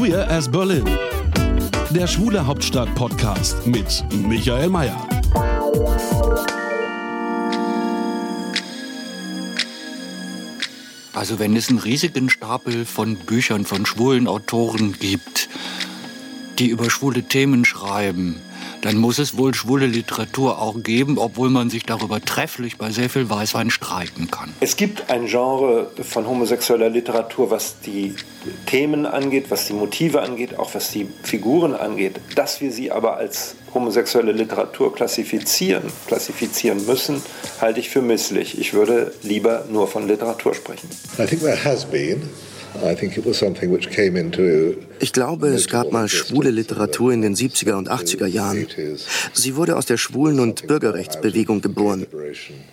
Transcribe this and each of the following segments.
Queer as Berlin. Der Schwule Hauptstadt Podcast mit Michael Mayer. Also wenn es einen riesigen Stapel von Büchern von schwulen Autoren gibt, die über schwule Themen schreiben, dann muss es wohl schwule Literatur auch geben, obwohl man sich darüber trefflich bei sehr viel Weißwein streiten kann. Es gibt ein Genre von homosexueller Literatur, was die Themen angeht, was die Motive angeht, auch was die Figuren angeht. Dass wir sie aber als homosexuelle Literatur klassifizieren, klassifizieren müssen, halte ich für misslich. Ich würde lieber nur von Literatur sprechen. I think there has been. Ich glaube, es gab mal schwule Literatur in den 70er und 80er Jahren. Sie wurde aus der Schwulen- und Bürgerrechtsbewegung geboren.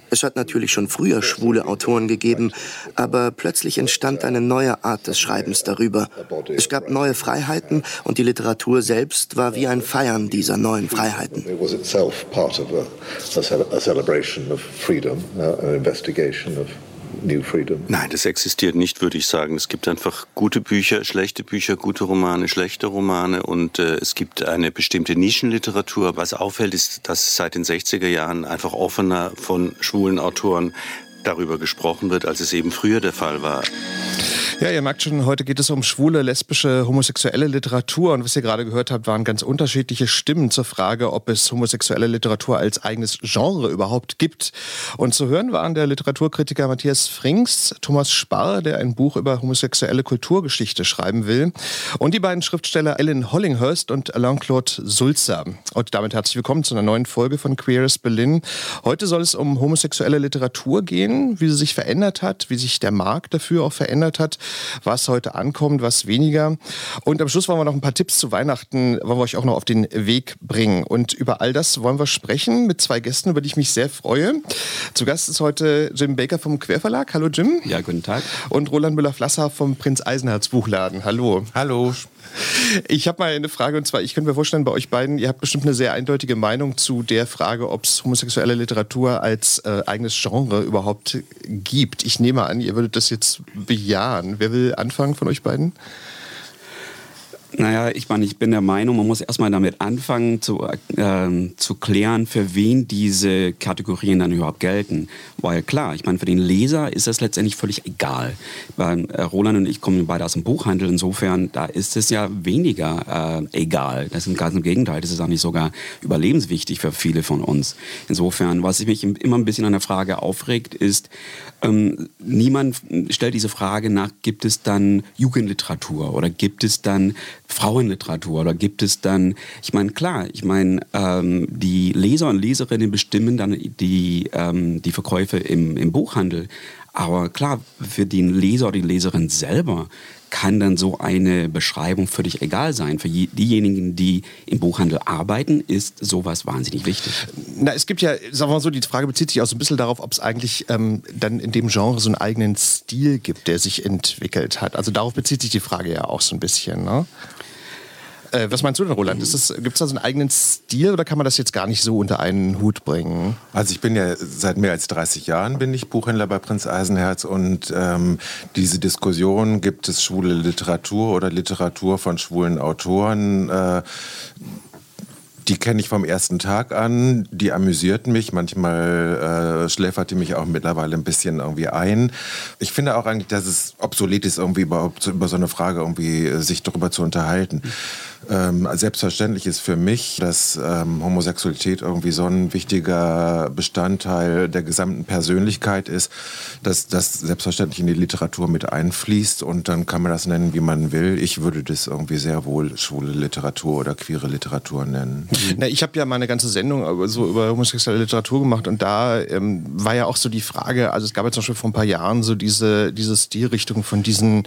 Es hat natürlich schon früher schwule Autoren gegeben, aber plötzlich entstand eine neue Art des Schreibens darüber. Es gab neue Freiheiten und die Literatur selbst war wie ein Feiern dieser neuen Freiheiten. It New Freedom? Nein, das existiert nicht, würde ich sagen. Es gibt einfach gute Bücher, schlechte Bücher, gute Romane, schlechte Romane und äh, es gibt eine bestimmte Nischenliteratur. Was auffällt, ist, dass seit den 60er Jahren einfach offener von schwulen Autoren darüber gesprochen wird, als es eben früher der Fall war. Ja, ihr merkt schon, heute geht es um schwule, lesbische, homosexuelle Literatur. Und was ihr gerade gehört habt, waren ganz unterschiedliche Stimmen zur Frage, ob es homosexuelle Literatur als eigenes Genre überhaupt gibt. Und zu hören waren der Literaturkritiker Matthias Frings, Thomas Sparr, der ein Buch über homosexuelle Kulturgeschichte schreiben will, und die beiden Schriftsteller Ellen Hollinghurst und Alain-Claude Sulzer. Und damit herzlich willkommen zu einer neuen Folge von Queers Berlin. Heute soll es um homosexuelle Literatur gehen, wie sie sich verändert hat, wie sich der Markt dafür auch verändert hat was heute ankommt, was weniger. Und am Schluss wollen wir noch ein paar Tipps zu Weihnachten, wollen wir euch auch noch auf den Weg bringen. Und über all das wollen wir sprechen mit zwei Gästen, über die ich mich sehr freue. Zu Gast ist heute Jim Baker vom Querverlag. Hallo Jim. Ja, guten Tag. Und Roland Müller-Flasser vom Prinz Eisenherz Buchladen. Hallo. Hallo. Ich habe mal eine Frage und zwar, ich könnte mir vorstellen, bei euch beiden, ihr habt bestimmt eine sehr eindeutige Meinung zu der Frage, ob es homosexuelle Literatur als äh, eigenes Genre überhaupt gibt. Ich nehme an, ihr würdet das jetzt bejahen. Wer will anfangen von euch beiden? Naja, ich meine, ich bin der Meinung, man muss erstmal damit anfangen zu, äh, zu klären, für wen diese Kategorien dann überhaupt gelten. Weil klar, ich meine, für den Leser ist das letztendlich völlig egal. Weil äh, Roland und ich kommen beide aus dem Buchhandel, insofern, da ist es ja weniger äh, egal. Das ist ganz im Gegenteil, das ist eigentlich sogar überlebenswichtig für viele von uns. Insofern, was mich immer ein bisschen an der Frage aufregt, ist, ähm, niemand stellt diese Frage nach, gibt es dann Jugendliteratur oder gibt es dann Frauenliteratur oder gibt es dann, ich meine, klar, ich meine, ähm, die Leser und Leserinnen bestimmen dann die, ähm, die Verkäufe im, im Buchhandel. Aber klar, für den Leser oder die Leserin selber kann dann so eine Beschreibung völlig egal sein. Für diejenigen, die im Buchhandel arbeiten, ist sowas wahnsinnig wichtig. Na, es gibt ja, sagen wir mal so, die Frage bezieht sich auch so ein bisschen darauf, ob es eigentlich ähm, dann in dem Genre so einen eigenen Stil gibt, der sich entwickelt hat. Also darauf bezieht sich die Frage ja auch so ein bisschen. Ne? Äh, was meinst du denn, Roland? Gibt es da so einen eigenen Stil oder kann man das jetzt gar nicht so unter einen Hut bringen? Also ich bin ja seit mehr als 30 Jahren bin ich Buchhändler bei Prinz Eisenherz und ähm, diese Diskussion, gibt es schwule Literatur oder Literatur von schwulen Autoren, äh, die kenne ich vom ersten Tag an. Die amüsiert mich. Manchmal äh, schläfert die mich auch mittlerweile ein bisschen irgendwie ein. Ich finde auch eigentlich, dass es obsolet ist, irgendwie überhaupt über so eine Frage irgendwie sich darüber zu unterhalten. Ähm, selbstverständlich ist für mich, dass ähm, Homosexualität irgendwie so ein wichtiger Bestandteil der gesamten Persönlichkeit ist, dass das selbstverständlich in die Literatur mit einfließt und dann kann man das nennen, wie man will. Ich würde das irgendwie sehr wohl schwule Literatur oder queere Literatur nennen. Na, ich habe ja meine ganze Sendung so über homosexuelle Literatur gemacht und da ähm, war ja auch so die Frage, also es gab ja zum Beispiel vor ein paar Jahren so diese, diese Stilrichtung von diesen,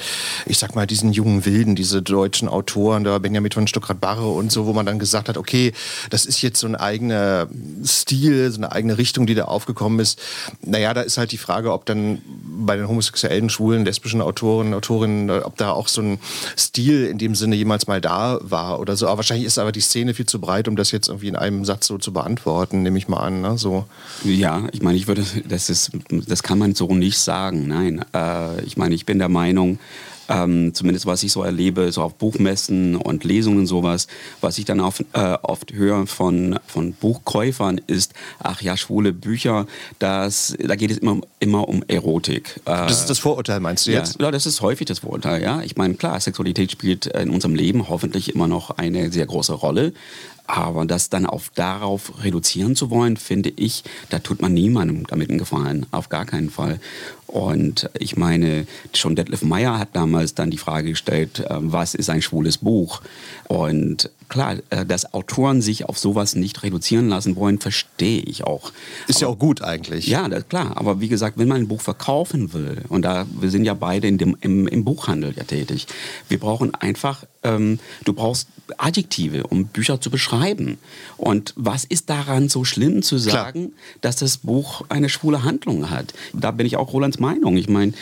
ich sag mal, diesen jungen Wilden, diese deutschen Autoren, da Benjamin Stuckrad-Barre und so, wo man dann gesagt hat, okay, das ist jetzt so ein eigener Stil, so eine eigene Richtung, die da aufgekommen ist. Naja, da ist halt die Frage, ob dann bei den homosexuellen, schwulen, lesbischen Autoren, Autorinnen, ob da auch so ein Stil in dem Sinne jemals mal da war oder so. Aber wahrscheinlich ist aber die Szene viel zu breit, um das jetzt irgendwie in einem Satz so zu beantworten, nehme ich mal an. Ne? So. Ja, ich meine, ich würde, das ist, das kann man so nicht sagen. Nein, äh, ich meine, ich bin der Meinung, ähm, zumindest was ich so erlebe, so auf Buchmessen und Lesungen und sowas, was ich dann auf, äh, oft höre von, von Buchkäufern ist, ach ja, schwule Bücher, das, da geht es immer, immer um Erotik. Äh, das ist das Vorurteil, meinst du jetzt? Ja, ja, das ist häufig das Vorurteil, ja. Ich meine, klar, Sexualität spielt in unserem Leben hoffentlich immer noch eine sehr große Rolle, aber das dann auf darauf reduzieren zu wollen, finde ich, da tut man niemandem damit einen Gefallen. Auf gar keinen Fall. Und ich meine, schon Detlef Meyer hat damals dann die Frage gestellt, ähm, was ist ein schwules Buch? Und klar, äh, dass Autoren sich auf sowas nicht reduzieren lassen wollen, verstehe ich auch. Ist aber, ja auch gut eigentlich. Ja, das, klar. Aber wie gesagt, wenn man ein Buch verkaufen will, und da wir sind ja beide in dem, im, im Buchhandel ja tätig, wir brauchen einfach, ähm, du brauchst Adjektive, um Bücher zu beschreiben. Und was ist daran so schlimm zu sagen, klar. dass das Buch eine schwule Handlung hat? Da bin ich auch Rolands Meinung. Ich meine,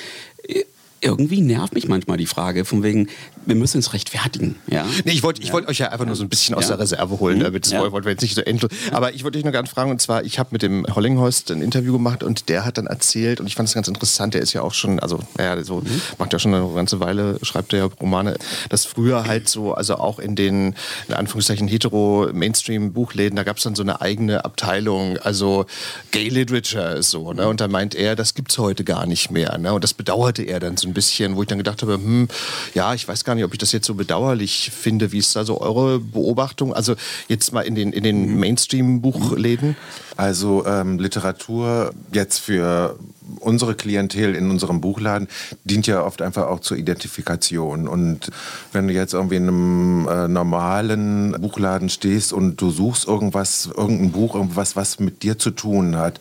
irgendwie nervt mich manchmal die Frage, von wegen, wir müssen uns rechtfertigen. Ja? Nee, ich wollte ich wollt euch ja einfach nur so ein bisschen aus der Reserve holen, mhm. damit das ja. wollten wir jetzt nicht so endlos. Aber ich wollte euch noch ganz fragen, und zwar, ich habe mit dem Hollinghorst ein Interview gemacht und der hat dann erzählt, und ich fand es ganz interessant, der ist ja auch schon, also, naja, so, mhm. macht ja schon eine ganze Weile, schreibt er ja Romane, dass früher halt so, also auch in den, in Anführungszeichen, hetero-Mainstream-Buchläden, da gab es dann so eine eigene Abteilung, also Gay Literature ist so, ne? Und da meint er, das gibt es heute gar nicht mehr, ne? Und das bedauerte er dann so ein bisschen, wo ich dann gedacht habe, hm, ja, ich weiß gar nicht, ob ich das jetzt so bedauerlich finde. Wie ist da so eure Beobachtung? Also jetzt mal in den, in den mhm. Mainstream-Buchläden? Also ähm, Literatur jetzt für unsere Klientel in unserem Buchladen dient ja oft einfach auch zur Identifikation. Und wenn du jetzt irgendwie in einem äh, normalen Buchladen stehst und du suchst irgendwas, irgendein Buch, irgendwas, was mit dir zu tun hat,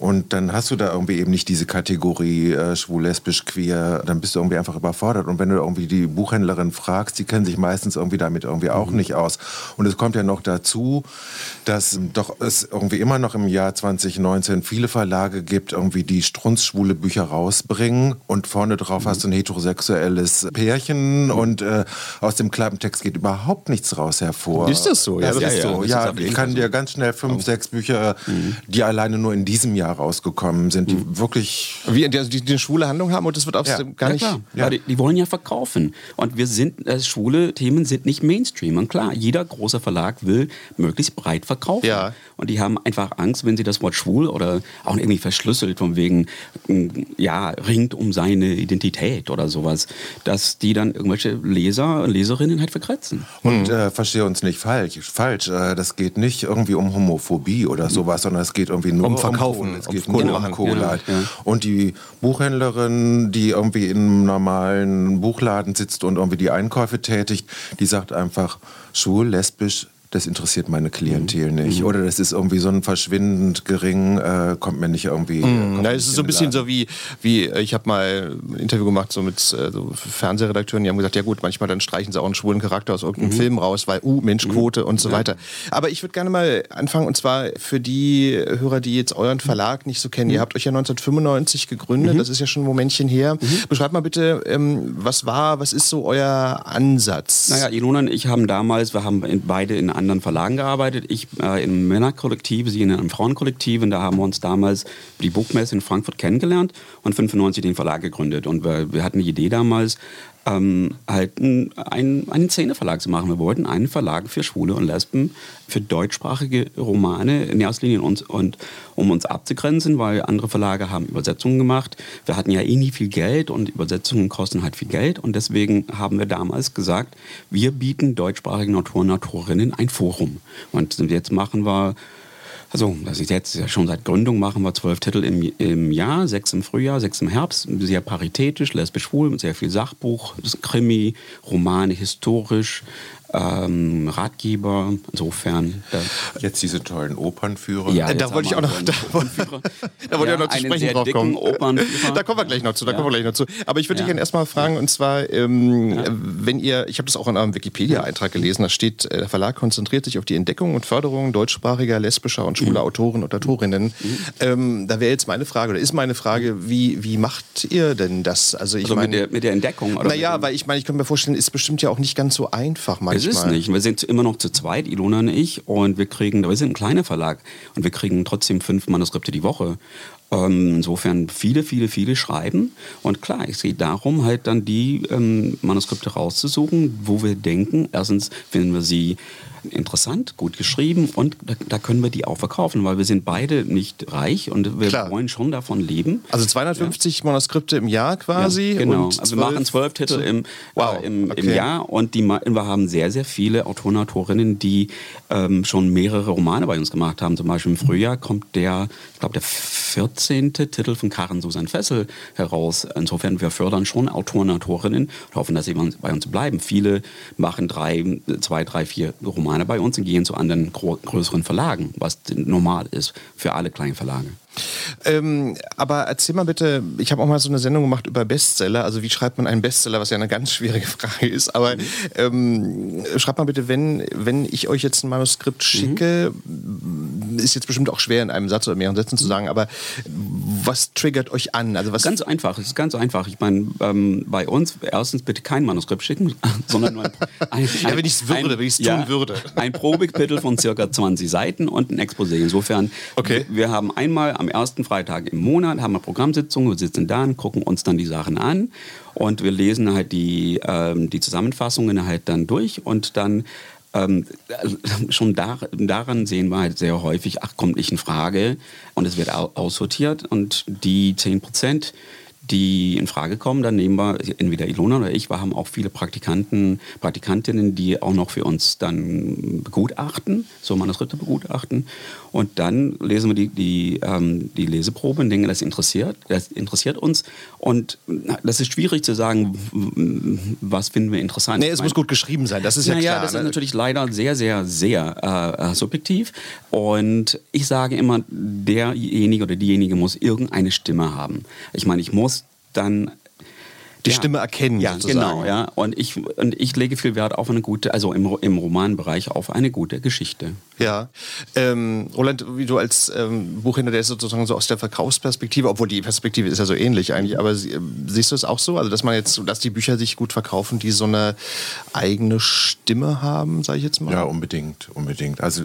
und dann hast du da irgendwie eben nicht diese Kategorie äh, schwul, lesbisch, queer. Dann bist du irgendwie einfach überfordert. Und wenn du irgendwie die Buchhändlerin fragst, die kennen sich meistens irgendwie damit irgendwie auch mhm. nicht aus. Und es kommt ja noch dazu, dass doch es irgendwie immer noch im Jahr 2019 viele Verlage gibt, irgendwie die strunzschwule Bücher rausbringen. Und vorne drauf mhm. hast du ein heterosexuelles Pärchen. Mhm. Und äh, aus dem Klappentext geht überhaupt nichts raus hervor. Ist das so? Ja, das ja, ist ja, so. Ja, ich kann dir ganz schnell fünf, sechs Bücher, mhm. die alleine nur in diesem Jahr rausgekommen sind, die mhm. wirklich. Wie, die, die, eine schwule Handlung haben und das wird auch ja. gar nicht. Ja, ja. Die, die, wollen ja verkaufen. Und wir sind, äh, schwule Themen sind nicht Mainstream. Und klar, jeder große Verlag will möglichst breit verkaufen. Ja. Und die haben einfach Angst, wenn sie das Wort schwul oder auch irgendwie verschlüsselt von wegen, mm, ja, ringt um seine Identität oder sowas, dass die dann irgendwelche Leser und Leserinnen halt verkratzen. Und mhm. äh, verstehe uns nicht falsch. falsch. Äh, das geht nicht irgendwie um Homophobie oder sowas, sondern es geht irgendwie nur um Verkaufen. Um es geht nur um. Halt. Ja. Und die Buchhändlerin, die irgendwie in einem normalen Buchladen sitzt und irgendwie die Einkäufe tätigt, die sagt einfach, schwul, lesbisch, das interessiert meine Klientel mhm. nicht. Mhm. Oder das ist irgendwie so ein verschwindend gering, äh, kommt mir nicht irgendwie. Mhm. Ja, es ist so ein bisschen so wie, wie äh, ich habe mal ein Interview gemacht so mit äh, so Fernsehredakteuren, die haben gesagt, ja gut, manchmal dann streichen sie auch einen schwulen Charakter aus irgendeinem mhm. Film raus, weil, uh, Menschquote mhm. und so ja. weiter. Aber ich würde gerne mal anfangen und zwar für die Hörer, die jetzt euren Verlag nicht so kennen. Ihr mhm. habt euch ja 1995 gegründet, das ist ja schon ein Momentchen her. Beschreibt mal bitte, ähm, was war, was ist so euer Ansatz? Naja, Ilona und ich haben damals, wir haben beide in anderen Verlagen gearbeitet. Ich äh, im Männerkollektiv, sie in einem Frauenkollektiv. Und da haben wir uns damals die Buchmesse in Frankfurt kennengelernt und 95 den Verlag gegründet. Und wir, wir hatten die Idee damals, ähm, halt einen, einen Szeneverlag zu machen. Wir wollten einen Verlag für Schwule und Lesben, für deutschsprachige Romane in erster Linie uns, und um uns abzugrenzen, weil andere Verlage haben Übersetzungen gemacht. Wir hatten ja eh nie viel Geld und Übersetzungen kosten halt viel Geld und deswegen haben wir damals gesagt, wir bieten deutschsprachigen Autoren und Autorinnen ein Forum. Und jetzt machen wir also, das ist jetzt schon seit Gründung machen wir zwölf Titel im, im Jahr, sechs im Frühjahr, sechs im Herbst, sehr paritätisch, lesbisch schwul, sehr viel Sachbuch, Krimi, Romane, historisch, ähm, Ratgeber. Insofern. Jetzt diese tollen Opernführer. Ja, da wollte ich auch noch, da, da wollte ja, ich auch noch zu sprechen drauf kommen. Da kommen wir gleich noch zu. Da ja. kommen wir gleich noch zu. Aber ich würde ja. dich gerne erstmal fragen, und zwar, ähm, wenn ihr, ich habe das auch in eurem Wikipedia-Eintrag gelesen, da steht, äh, der Verlag konzentriert sich auf die Entdeckung und Förderung deutschsprachiger, lesbischer und schwuler mhm. Autoren und Autorinnen. Mhm. Ähm, da wäre jetzt meine Frage, oder ist meine Frage, wie, wie macht ihr denn das? Also, ich also meine, mit, der, mit der Entdeckung? Naja, weil ich meine, ich könnte mir vorstellen, ist bestimmt ja auch nicht ganz so einfach manchmal. Es ist nicht. Wir sind immer noch zu zweit, Ilona und ich, und wir kriegen, wir sind ein kleiner Verlag und wir kriegen trotzdem fünf Manuskripte die Woche. Ähm, insofern viele, viele, viele schreiben. Und klar, es geht darum, halt dann die ähm, Manuskripte rauszusuchen, wo wir denken, erstens finden wir sie interessant, gut geschrieben und da, da, können wir die auch verkaufen, weil wir sind beide nicht reich und wir Klar. wollen schon davon leben. Also 250 ja. Manuskripte im Jahr quasi? Ja, genau, also wir machen zwölf Titel im, wow. äh, im, okay. im, Jahr und die, wir haben sehr, sehr viele Autoren und Autorinnen, die ähm, schon mehrere Romane bei uns gemacht haben. Zum Beispiel im Frühjahr kommt der, ich glaube, der 14. Titel von Karen Susan Fessel heraus. Insofern, wir fördern schon Autoren und Autorinnen und hoffen, dass sie bei uns bleiben. Viele machen drei, zwei, drei, vier Romane Romane bei uns und gehen zu anderen größeren Verlagen, was normal ist für alle kleinen Verlage. Ähm, aber erzähl mal bitte, ich habe auch mal so eine Sendung gemacht über Bestseller. Also wie schreibt man einen Bestseller, was ja eine ganz schwierige Frage ist. Aber ähm, schreibt mal bitte, wenn, wenn ich euch jetzt ein Manuskript schicke, mhm. ist jetzt bestimmt auch schwer in einem Satz oder mehreren Sätzen zu sagen, aber was triggert euch an? Also was ganz einfach, es ist ganz einfach. Ich meine, ähm, bei uns erstens bitte kein Manuskript schicken, sondern nur ein, ein, ja, wenn ich es würde, wenn ich es tun ja, würde. Ein Probekapitel von circa 20 Seiten und ein Exposé. Insofern, okay. wir haben einmal am ersten Freitag im Monat haben wir Programmsitzungen, wir sitzen da und gucken uns dann die Sachen an. Und wir lesen halt die, ähm, die Zusammenfassungen halt dann durch und dann ähm, schon da, daran sehen wir halt sehr häufig, ach, kommt nicht in Frage. Und es wird aussortiert und die 10 Prozent, die in Frage kommen. Dann nehmen wir entweder Ilona oder ich. Wir haben auch viele Praktikanten, Praktikantinnen, die auch noch für uns dann begutachten, so Manuskripte begutachten. Und dann lesen wir die, die, ähm, die Leseprobe und denken, das interessiert, das interessiert uns. Und das ist schwierig zu sagen, was finden wir interessant. Nee, es muss gut geschrieben sein, das ist ja naja, klar. das ne? ist natürlich leider sehr, sehr, sehr äh, subjektiv. Und ich sage immer, derjenige oder diejenige muss irgendeine Stimme haben. Ich meine, ich muss dann die ja. Stimme erkennen. Ja, sozusagen. genau. Ja. Und, ich, und ich lege viel Wert auf eine gute, also im, im Romanbereich auf eine gute Geschichte. Ja. Ähm, Roland, wie du als ähm, Buchhändler, der ist sozusagen so aus der Verkaufsperspektive, obwohl die Perspektive ist ja so ähnlich eigentlich, aber sie, siehst du es auch so? Also, dass man jetzt, dass die Bücher sich gut verkaufen, die so eine eigene Stimme haben, sage ich jetzt mal? Ja, unbedingt, unbedingt. Also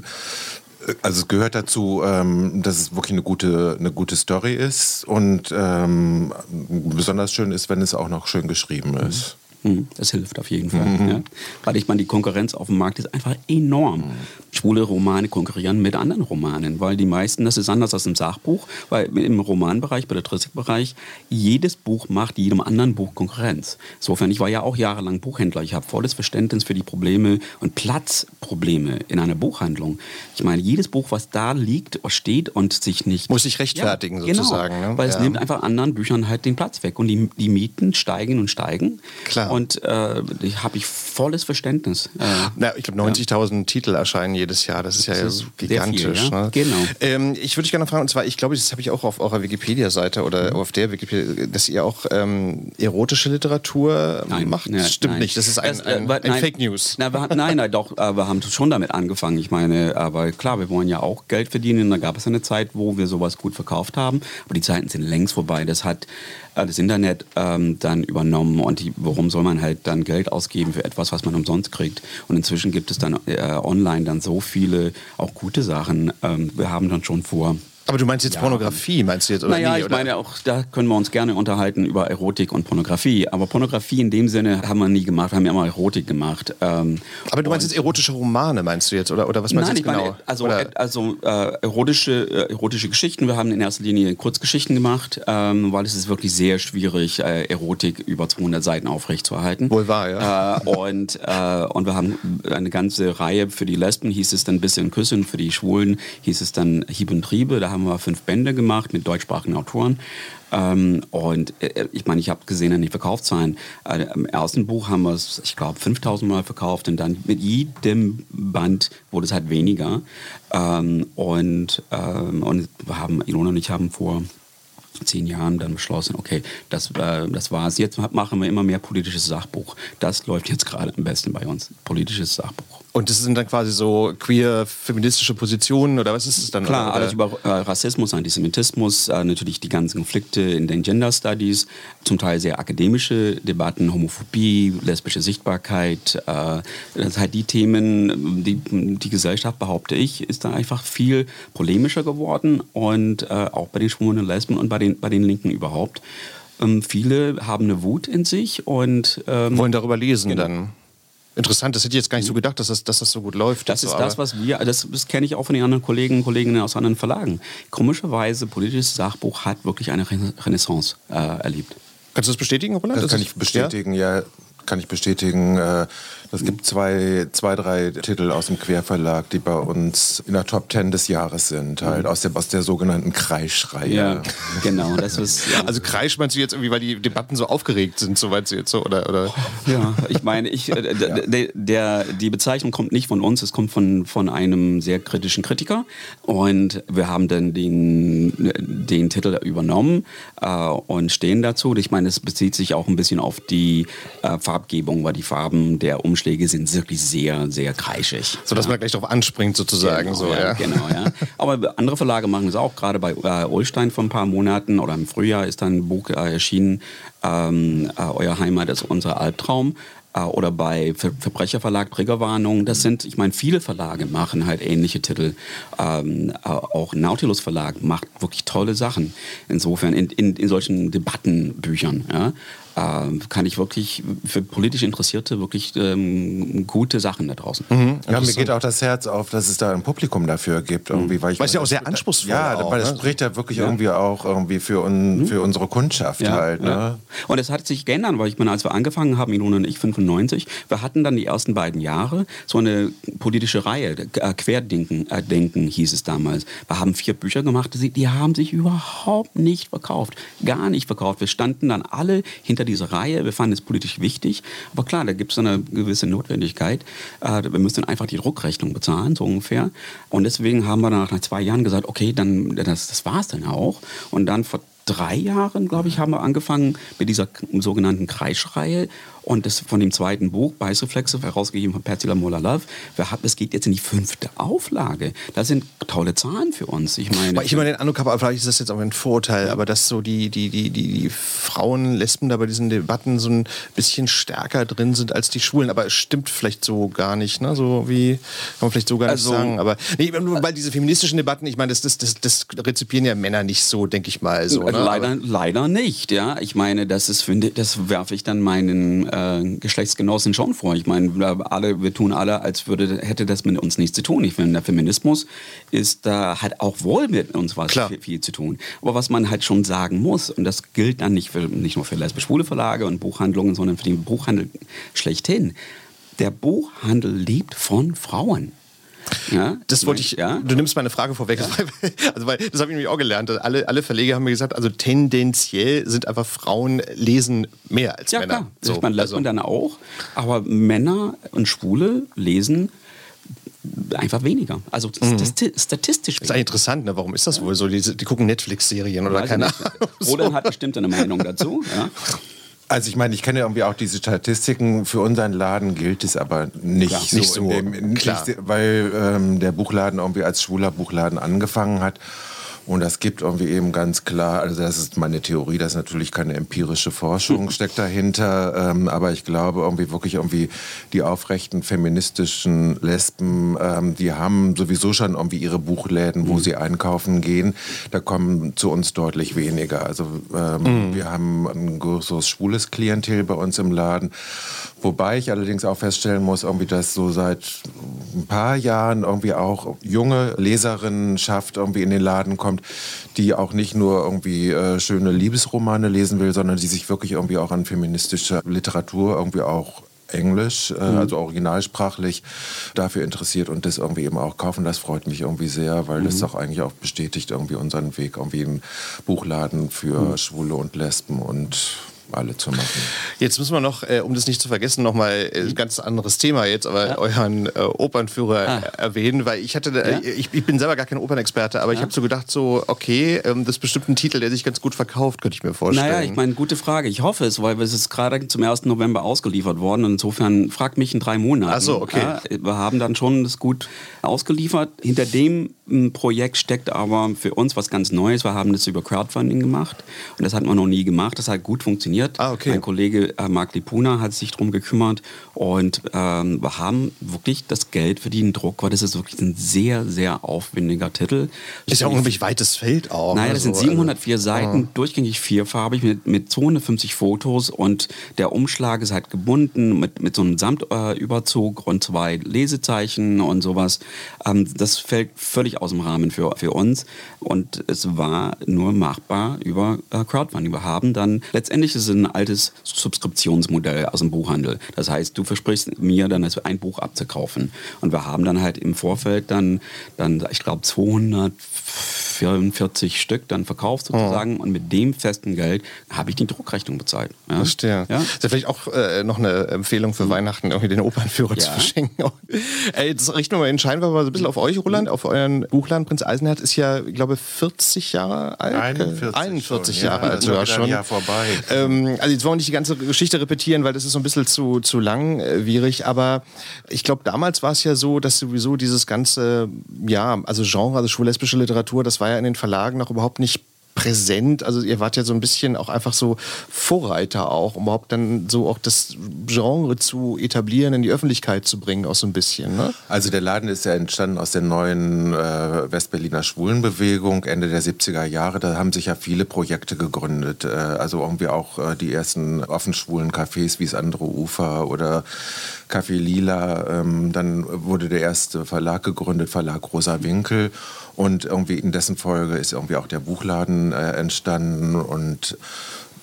also es gehört dazu, ähm, dass es wirklich eine gute, eine gute Story ist und ähm, besonders schön ist, wenn es auch noch schön geschrieben ist. Mhm. Das hilft auf jeden Fall. Mhm. Ja. Weil ich meine, die Konkurrenz auf dem Markt ist einfach enorm. Schwule Romane konkurrieren mit anderen Romanen, weil die meisten, das ist anders als im Sachbuch, weil im Romanbereich, bei der Belletristikbereich, jedes Buch macht jedem anderen Buch Konkurrenz. Insofern, ich war ja auch jahrelang Buchhändler. Ich habe volles Verständnis für die Probleme und Platzprobleme in einer Buchhandlung. Ich meine, jedes Buch, was da liegt steht und sich nicht... Muss sich rechtfertigen ja, genau. sozusagen. Genau, ne? weil es ja. nimmt einfach anderen Büchern halt den Platz weg und die, die Mieten steigen und steigen. Klar. Und äh, habe ich volles Verständnis. Äh, Na, ich glaube, 90.000 ja. Titel erscheinen jedes Jahr. Das ist ja das ist gigantisch. Viel, ja? Ne? Genau. Ähm, ich würde dich gerne fragen, und zwar, ich glaube, das habe ich auch auf eurer Wikipedia-Seite oder mhm. auf der Wikipedia, dass ihr auch ähm, erotische Literatur nein, macht. Das stimmt nein. nicht. Das ist ein, ein, ein, ein Fake News. Na, wir, nein, nein, doch. Äh, wir haben schon damit angefangen. Ich meine, aber klar, wir wollen ja auch Geld verdienen. Da gab es eine Zeit, wo wir sowas gut verkauft haben. Aber die Zeiten sind längst vorbei. Das hat äh, das Internet ähm, dann übernommen und die, warum soll man halt dann Geld ausgeben für etwas, was man umsonst kriegt? Und inzwischen gibt es dann äh, online dann so viele auch gute Sachen. Ähm, wir haben dann schon vor Aber du meinst jetzt ja. Pornografie, meinst du jetzt? Oder naja, nie, ich oder? meine auch, da können wir uns gerne unterhalten über Erotik und Pornografie. Aber Pornografie in dem Sinne haben wir nie gemacht, haben ja immer Erotik gemacht. Ähm, aber du meinst jetzt erotische Romane, meinst du jetzt? Oder, oder was meinst Nein, du jetzt genau? also, oder? also äh, erotische, äh, erotische Geschichten. Wir haben in erster Linie Kurzgeschichten gemacht, ähm, weil es ist wirklich sehr schwierig, äh, Erotik über 200 Seiten aufrechtzuerhalten. Wohl wahr, ja. Äh, und, äh, und wir haben eine ganze Reihe für die Lesben, hieß es dann Bisschen Küssen, für die Schwulen hieß es dann Hieb und Triebe. Da haben wir fünf Bände gemacht mit deutschsprachigen Autoren. Ähm, und äh, ich meine, ich habe gesehen an den Verkaufszahlen. Äh, Im ersten Buch haben wir es, ich glaube, 5000 Mal verkauft und dann mit jedem Band wurde es halt weniger. Ähm, und, ähm, und wir haben, Ilona und ich haben vor zehn Jahren dann beschlossen, okay, das, äh, das war's. Jetzt machen wir immer mehr politisches Sachbuch. Das läuft jetzt gerade am besten bei uns, politisches Sachbuch. Und das sind dann quasi so queer feministische Positionen oder was ist es dann? Klar, alles über äh, Rassismus, Antisemitismus, äh, natürlich die ganzen Konflikte in den Gender Studies, zum Teil sehr akademische Debatten, Homophobie, lesbische Sichtbarkeit. Äh, das halt die Themen, die, die Gesellschaft, behaupte ich, ist da einfach viel polemischer geworden und auch bei den Schwulen und Lesben und bei den, bei den Linken überhaupt. Ähm, viele haben eine Wut in sich und ähm, wollen darüber lesen genau. dann. Interessant, das hätte ich jetzt gar nicht so gedacht, dass das, dass das so gut läuft. Das ist so, das, was wir, das, das kenne ich auch von den anderen Kollegen und Kolleginnen aus anderen Verlagen. Komischerweise, politisches Sachbuch hat wirklich eine Renaissance äh, erlebt. Kannst du das bestätigen, Roland? Das, das kann ich bestätigen, ja. ja kann ich bestätigen. Äh, es gibt zwei, zwei, drei Titel aus dem Querverlag, die bei uns in der Top Ten des Jahres sind, halt aus der, aus der sogenannten Kreischreihe. Ja, genau. Das ist, ja. Also Kreisch meinst du jetzt irgendwie, weil die Debatten so aufgeregt sind, so weit sie jetzt so, oder, oder? Ja, ich meine, ich, äh, der, der, die Bezeichnung kommt nicht von uns, es kommt von, von einem sehr kritischen Kritiker und wir haben dann den, den Titel übernommen äh, und stehen dazu. Ich meine, es bezieht sich auch ein bisschen auf die äh, Farbgebung, weil die Farben der Umschläge sind wirklich sehr, sehr kreischig. So dass ja. man gleich darauf anspringt sozusagen. Genau, so, ja, ja. Genau, ja. Aber andere Verlage machen es auch. Gerade bei äh, Ulstein vor ein paar Monaten oder im Frühjahr ist dann ein Buch äh, erschienen, ähm, äh, Euer Heimat ist unser Albtraum äh, oder bei Ver Verbrecherverlag Triggerwarnung. Das sind, ich meine, viele Verlage machen halt ähnliche Titel. Ähm, äh, auch Nautilus Verlag macht wirklich tolle Sachen. Insofern in, in, in solchen Debattenbüchern. Ja kann ich wirklich für politisch Interessierte wirklich ähm, gute Sachen da draußen. Mhm. Ja, mir geht auch das Herz auf, dass es da ein Publikum dafür gibt. Irgendwie, weil ich weil es ja auch sehr anspruchsvoll Ja, auch, weil das ne? spricht ja wirklich ja. irgendwie auch irgendwie für, un, mhm. für unsere Kundschaft ja, halt. Ne? Ja. Und es hat sich geändert, weil ich meine, als wir angefangen haben, Ilona und ich, 95, wir hatten dann die ersten beiden Jahre so eine politische Reihe, äh, Querdenken äh, Denken hieß es damals. Wir haben vier Bücher gemacht, die, die haben sich überhaupt nicht verkauft. Gar nicht verkauft. Wir standen dann alle hinter dieser Reihe. Wir fanden es politisch wichtig. Aber klar, da gibt es eine gewisse Notwendigkeit. Äh, wir müssen einfach die Druckrechnung bezahlen, so ungefähr. Und deswegen haben wir nach zwei Jahren gesagt, okay, dann das, das war es dann auch. Und dann vor drei Jahren, glaube ich, haben wir angefangen mit dieser sogenannten Kreischreihe und das von dem zweiten Buch, Beißreflexe, herausgegeben von Patsy Lamola Love. Es geht jetzt in die fünfte Auflage. Das sind tolle Zahlen für uns. Ich meine, ich immer den Eindruck habe, vielleicht ist das jetzt auch ein Vorurteil, aber dass so die, die, die, die, die Frauen, Lesben da bei diesen Debatten so ein bisschen stärker drin sind als die Schwulen. Aber es stimmt vielleicht so gar nicht, ne? So wie, kann man vielleicht so gar nicht also, sagen. Aber nee, weil diese feministischen Debatten, ich meine, das, das, das, das rezipieren ja Männer nicht so, denke ich mal. So, ne? leider, leider nicht, ja. Ich meine, das ist, finde das werfe ich dann meinen äh, Geschlechtsgenossen schon vor. Ich meine, alle, wir tun alle, als würde, hätte das mit uns nichts zu tun. Ich finde, der Feminismus ist da hat auch wohl mit uns was viel, viel, zu tun. Aber was man halt schon sagen muss, und das gilt dann nicht, für, nicht nur für lesbisch-schwule Verlage und Buchhandlungen, sondern für den Buchhandel schlechthin. Der Buchhandel lebt von Frauen. Ja, das wollte ich, ja. Du nimmst meine Frage vorweg. Ja. Also, weil, das habe ich nämlich auch gelernt. Alle, alle Verleger haben mir gesagt, also tendenziell sind einfach Frauen lesen mehr als ja, Männer. Klar. So, man lässt also. man dann auch. Aber Männer und Schwule lesen einfach weniger. Also mhm. statistisch. Das ist eigentlich interessant, ne? warum ist das wohl so? Die, die gucken Netflix-Serien oder keine Ahnung. Roland hat bestimmt eine Meinung dazu. Ja. Also ich meine, ich kenne irgendwie auch diese Statistiken. Für unseren Laden gilt es aber nicht, Klar, so, nicht so, dem, nicht, weil ähm, der Buchladen irgendwie als schwuler Buchladen angefangen hat. Und das gibt irgendwie eben ganz klar, also das ist meine Theorie, das ist natürlich keine empirische Forschung, steckt dahinter, ähm, aber ich glaube irgendwie wirklich irgendwie die aufrechten feministischen Lesben, ähm, die haben sowieso schon irgendwie ihre Buchläden, wo mhm. sie einkaufen gehen. Da kommen zu uns deutlich weniger. Also ähm, mhm. wir haben ein größeres schwules Klientel bei uns im Laden. Wobei ich allerdings auch feststellen muss, irgendwie, dass so seit ein paar Jahren irgendwie auch junge Leserinnenschaft irgendwie in den Laden kommt, die auch nicht nur irgendwie äh, schöne Liebesromane lesen will, sondern die sich wirklich irgendwie auch an feministischer Literatur irgendwie auch Englisch, äh, mhm. also originalsprachlich, dafür interessiert und das irgendwie eben auch kaufen. Das freut mich irgendwie sehr, weil mhm. das auch eigentlich auch bestätigt irgendwie unseren Weg, irgendwie ein Buchladen für mhm. Schwule und Lesben und alle zu machen. Jetzt müssen wir noch, äh, um das nicht zu vergessen, nochmal ein äh, ganz anderes Thema jetzt, aber ja. euren äh, Opernführer ah. erwähnen, weil ich hatte, äh, ja? ich, ich, bin selber gar kein Opernexperte, aber ja. ich habe so gedacht, so, okay, ähm, das ist bestimmt ein Titel, der sich ganz gut verkauft, könnte ich mir vorstellen. Naja, ich meine, gute Frage. Ich hoffe es, weil es ist gerade zum 1. November ausgeliefert worden und insofern fragt mich in drei Monaten. Ach so, okay. wir haben dann schon das gut ausgeliefert. Hinter dem Projekt steckt aber für uns was ganz Neues. Wir haben das über Crowdfunding gemacht und das hat man noch nie gemacht. Das hat gut funktioniert. Ah, okay. Mein Kollege äh, Marc Lipuna hat sich darum gekümmert und ähm, wir haben wirklich das Geld für den Druck, weil das ist wirklich ein sehr, sehr aufwendiger Titel. Ist ja unglaublich weites Feld auch. Naja, das sind 704 also, Seiten, ah. durchgängig vierfarbig mit, mit 250 Fotos und der Umschlag ist halt gebunden mit, mit so einem Samtüberzug äh, und zwei Lesezeichen und sowas. Ähm, das fällt völlig aus dem Rahmen für, für uns. Und es war nur machbar über äh, Crowdfunding. Wir haben dann, letztendlich ist es ein altes Subskriptionsmodell aus dem Buchhandel. Das heißt, du versprichst mir dann also ein Buch abzukaufen. Und wir haben dann halt im Vorfeld dann, dann ich glaube, 200 44 Stück dann verkauft sozusagen oh. und mit dem festen Geld habe ich die Druckrechnung bezahlt. Ja? Verstehe. Ja? Ist ja vielleicht auch äh, noch eine Empfehlung für mhm. Weihnachten, irgendwie den Opernführer ja. zu verschenken. Ey, jetzt richten wir mal den Schein mal so ein bisschen auf euch, Roland, auf euren Buchladen. Prinz Eisenherz ist ja, ich glaube, 40 Jahre alt. 41, 41 Jahre alt also sogar schon. Jahr vorbei. Ähm, also jetzt wollen wir nicht die ganze Geschichte repetieren, weil das ist so ein bisschen zu, zu langwierig, aber ich glaube, damals war es ja so, dass sowieso dieses ganze, ja, also Genre, also schwul-lesbische Literatur, das war ja in den Verlagen noch überhaupt nicht präsent. Also ihr wart ja so ein bisschen auch einfach so Vorreiter auch, um überhaupt dann so auch das Genre zu etablieren, in die Öffentlichkeit zu bringen, auch so ein bisschen. Ne? Also der Laden ist ja entstanden aus der neuen äh, Westberliner Schwulenbewegung Ende der 70er Jahre. Da haben sich ja viele Projekte gegründet. Äh, also irgendwie auch äh, die ersten offen schwulen Cafés wie das andere Ufer oder Café Lila. Ähm, dann wurde der erste Verlag gegründet, Verlag Rosa Winkel. Und irgendwie in dessen Folge ist irgendwie auch der Buchladen äh, entstanden und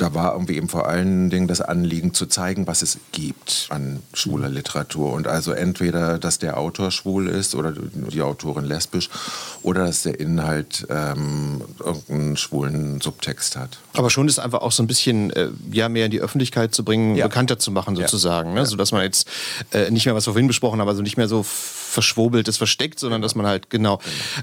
da war irgendwie eben vor allen Dingen das Anliegen zu zeigen, was es gibt an schwuler Literatur. Und also entweder, dass der Autor schwul ist oder die Autorin lesbisch oder dass der Inhalt ähm, irgendeinen schwulen Subtext hat. Aber schon ist einfach auch so ein bisschen äh, ja, mehr in die Öffentlichkeit zu bringen, ja. bekannter zu machen sozusagen. Ja. Ne? Ja. Sodass man jetzt äh, nicht mehr, was wir vorhin besprochen haben, also nicht mehr so verschwobeltes versteckt, sondern genau. dass man halt, genau. genau.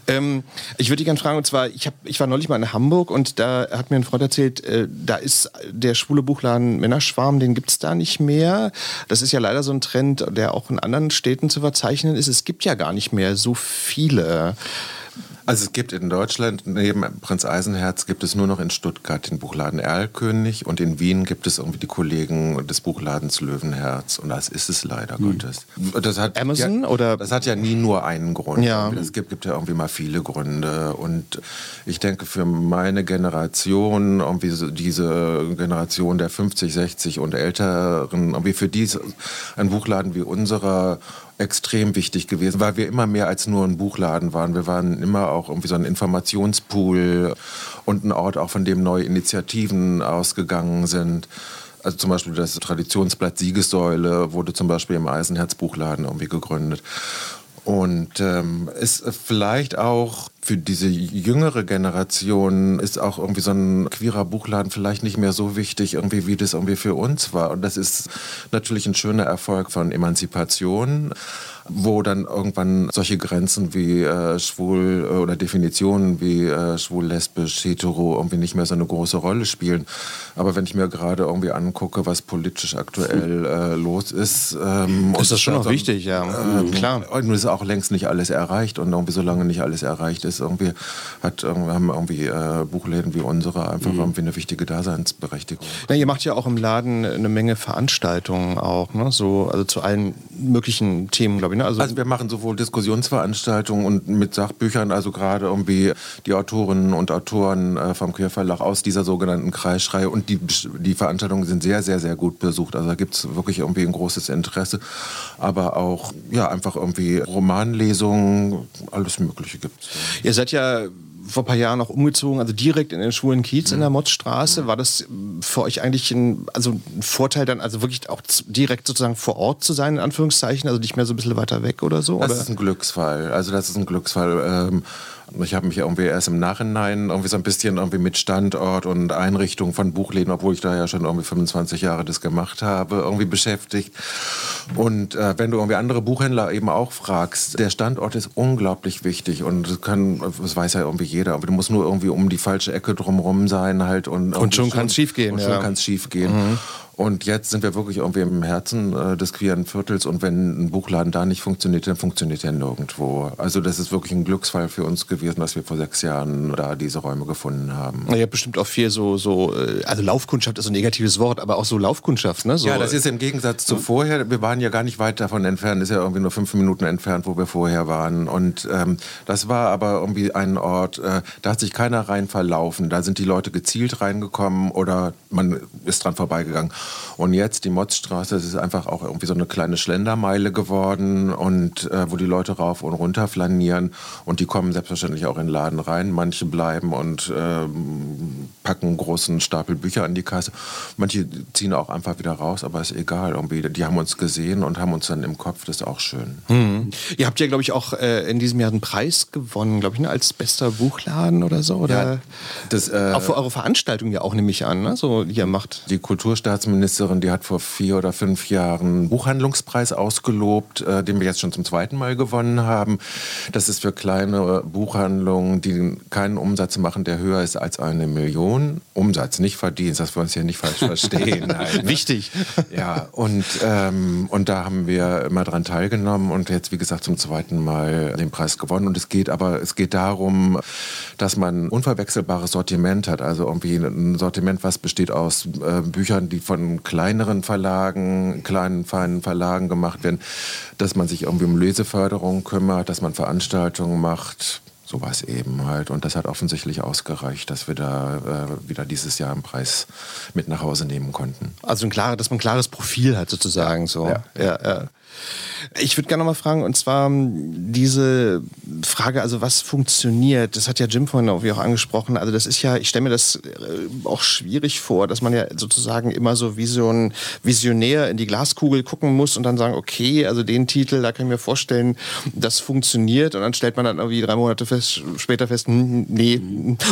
Ähm, ich würde dich gerne fragen, und zwar, ich, hab, ich war neulich mal in Hamburg und da hat mir ein Freund erzählt, äh, da ist der schwule Buchladen Männerschwarm, den gibt es da nicht mehr. Das ist ja leider so ein Trend, der auch in anderen Städten zu verzeichnen ist. Es gibt ja gar nicht mehr so viele. Also es gibt in Deutschland neben Prinz Eisenherz gibt es nur noch in Stuttgart den Buchladen Erlkönig und in Wien gibt es irgendwie die Kollegen des Buchladens Löwenherz und das ist es leider mhm. Gottes. Das hat Amazon ja, oder das hat ja nie nur einen Grund. Ja. Es gibt, gibt ja irgendwie mal viele Gründe und ich denke für meine Generation irgendwie so diese Generation der 50, 60 und älteren irgendwie für die ein Buchladen wie unserer extrem wichtig gewesen, weil wir immer mehr als nur ein Buchladen waren. Wir waren immer auch irgendwie so ein Informationspool und ein Ort, auch von dem neue Initiativen ausgegangen sind. Also zum Beispiel das Traditionsblatt Siegessäule wurde zum Beispiel im Eisenherz-Buchladen irgendwie gegründet. Und ähm, ist vielleicht auch für diese jüngere Generation ist auch irgendwie so ein queerer Buchladen vielleicht nicht mehr so wichtig, irgendwie wie das irgendwie für uns war. Und das ist natürlich ein schöner Erfolg von Emanzipation. Wo dann irgendwann solche Grenzen wie äh, schwul äh, oder Definitionen wie äh, schwul, lesbisch, hetero irgendwie nicht mehr so eine große Rolle spielen. Aber wenn ich mir gerade irgendwie angucke, was politisch aktuell äh, los ist, ähm, ist das schon noch wichtig, ja. Ähm, Klar. Und es ist auch längst nicht alles erreicht und irgendwie solange nicht alles erreicht ist, irgendwie hat haben irgendwie äh, Buchläden wie unsere einfach mhm. irgendwie eine wichtige Daseinsberechtigung. Ja, ihr macht ja auch im Laden eine Menge Veranstaltungen auch, ne? So, also zu allen möglichen Themen, glaube ich. Ne? Also, also, wir machen sowohl Diskussionsveranstaltungen und mit Sachbüchern, also gerade irgendwie die Autorinnen und Autoren äh, vom Querverlag aus dieser sogenannten Kreisschrei und die, die Veranstaltungen sind sehr, sehr, sehr gut besucht. Also da gibt es wirklich irgendwie ein großes Interesse, aber auch ja einfach irgendwie Romanlesungen, alles Mögliche gibt es. Ihr seid ja vor ein paar Jahren auch umgezogen, also direkt in den schwulen Kiez mhm. in der Motzstraße. War das für euch eigentlich ein, also ein Vorteil dann, also wirklich auch direkt sozusagen vor Ort zu sein, in Anführungszeichen, also nicht mehr so ein bisschen weiter weg oder so? Das oder? ist ein Glücksfall. Also das ist ein Glücksfall. Ähm ich habe mich irgendwie erst im Nachhinein irgendwie so ein bisschen irgendwie mit Standort und Einrichtung von Buchläden, obwohl ich da ja schon irgendwie 25 Jahre das gemacht habe, irgendwie beschäftigt. Und äh, wenn du irgendwie andere Buchhändler eben auch fragst, der Standort ist unglaublich wichtig und das kann, das weiß ja irgendwie jeder, aber du musst nur irgendwie um die falsche Ecke drumherum sein halt und, und schon kann es schief gehen. Und schon kann es schief gehen. Mhm. Und jetzt sind wir wirklich irgendwie im Herzen äh, des queeren Viertels und wenn ein Buchladen da nicht funktioniert, dann funktioniert er nirgendwo. Also das ist wirklich ein Glücksfall für uns gewesen, dass wir vor sechs Jahren da diese Räume gefunden haben. Ja, bestimmt auch viel so, so äh, also Laufkundschaft ist ein negatives Wort, aber auch so Laufkundschaft, ne? So, ja, das ist im Gegensatz zu vorher, wir waren ja gar nicht weit davon entfernt, ist ja irgendwie nur fünf Minuten entfernt, wo wir vorher waren. Und ähm, das war aber irgendwie ein Ort, äh, da hat sich keiner rein verlaufen. Da sind die Leute gezielt reingekommen oder man ist dran vorbeigegangen. Und jetzt die Motzstraße, das ist einfach auch irgendwie so eine kleine Schlendermeile geworden und äh, wo die Leute rauf und runter flanieren und die kommen selbstverständlich auch in den Laden rein. Manche bleiben und äh, packen einen großen Stapel Bücher an die Kasse. Manche ziehen auch einfach wieder raus, aber ist egal. Irgendwie, die haben uns gesehen und haben uns dann im Kopf, das ist auch schön. Mhm. Ihr habt ja, glaube ich, auch äh, in diesem Jahr einen Preis gewonnen, glaube ich, ne? als bester Buchladen oder so. Oder? Ja, das, äh, auch für eure Veranstaltung ja auch, nehme ich an, ne? so, die ihr macht. Die Kulturstaatsministerin Ministerin, die hat vor vier oder fünf Jahren einen Buchhandlungspreis ausgelobt, äh, den wir jetzt schon zum zweiten Mal gewonnen haben. Das ist für kleine Buchhandlungen, die keinen Umsatz machen, der höher ist als eine Million. Umsatz, nicht Verdienst, dass wir uns hier nicht falsch verstehen. Nein, ne? Wichtig. Ja, und, ähm, und da haben wir immer dran teilgenommen und jetzt, wie gesagt, zum zweiten Mal den Preis gewonnen. Und es geht aber, es geht darum, dass man ein unverwechselbares Sortiment hat. Also irgendwie ein Sortiment, was besteht aus äh, Büchern, die von kleineren Verlagen, kleinen, feinen Verlagen gemacht werden, dass man sich irgendwie um Leseförderung kümmert, dass man Veranstaltungen macht. So war es eben halt. Und das hat offensichtlich ausgereicht, dass wir da äh, wieder dieses Jahr einen Preis mit nach Hause nehmen konnten. Also ein klares, dass man ein klares Profil hat sozusagen. So. Ja, ja, ja. Ich würde gerne mal fragen, und zwar ähm, diese Frage, also was funktioniert, das hat ja Jim vorhin auch, auch angesprochen, also das ist ja, ich stelle mir das äh, auch schwierig vor, dass man ja sozusagen immer so wie so ein Visionär in die Glaskugel gucken muss und dann sagen, okay, also den Titel, da kann ich mir vorstellen, das funktioniert und dann stellt man dann irgendwie drei Monate fest, später fest, hm, nee,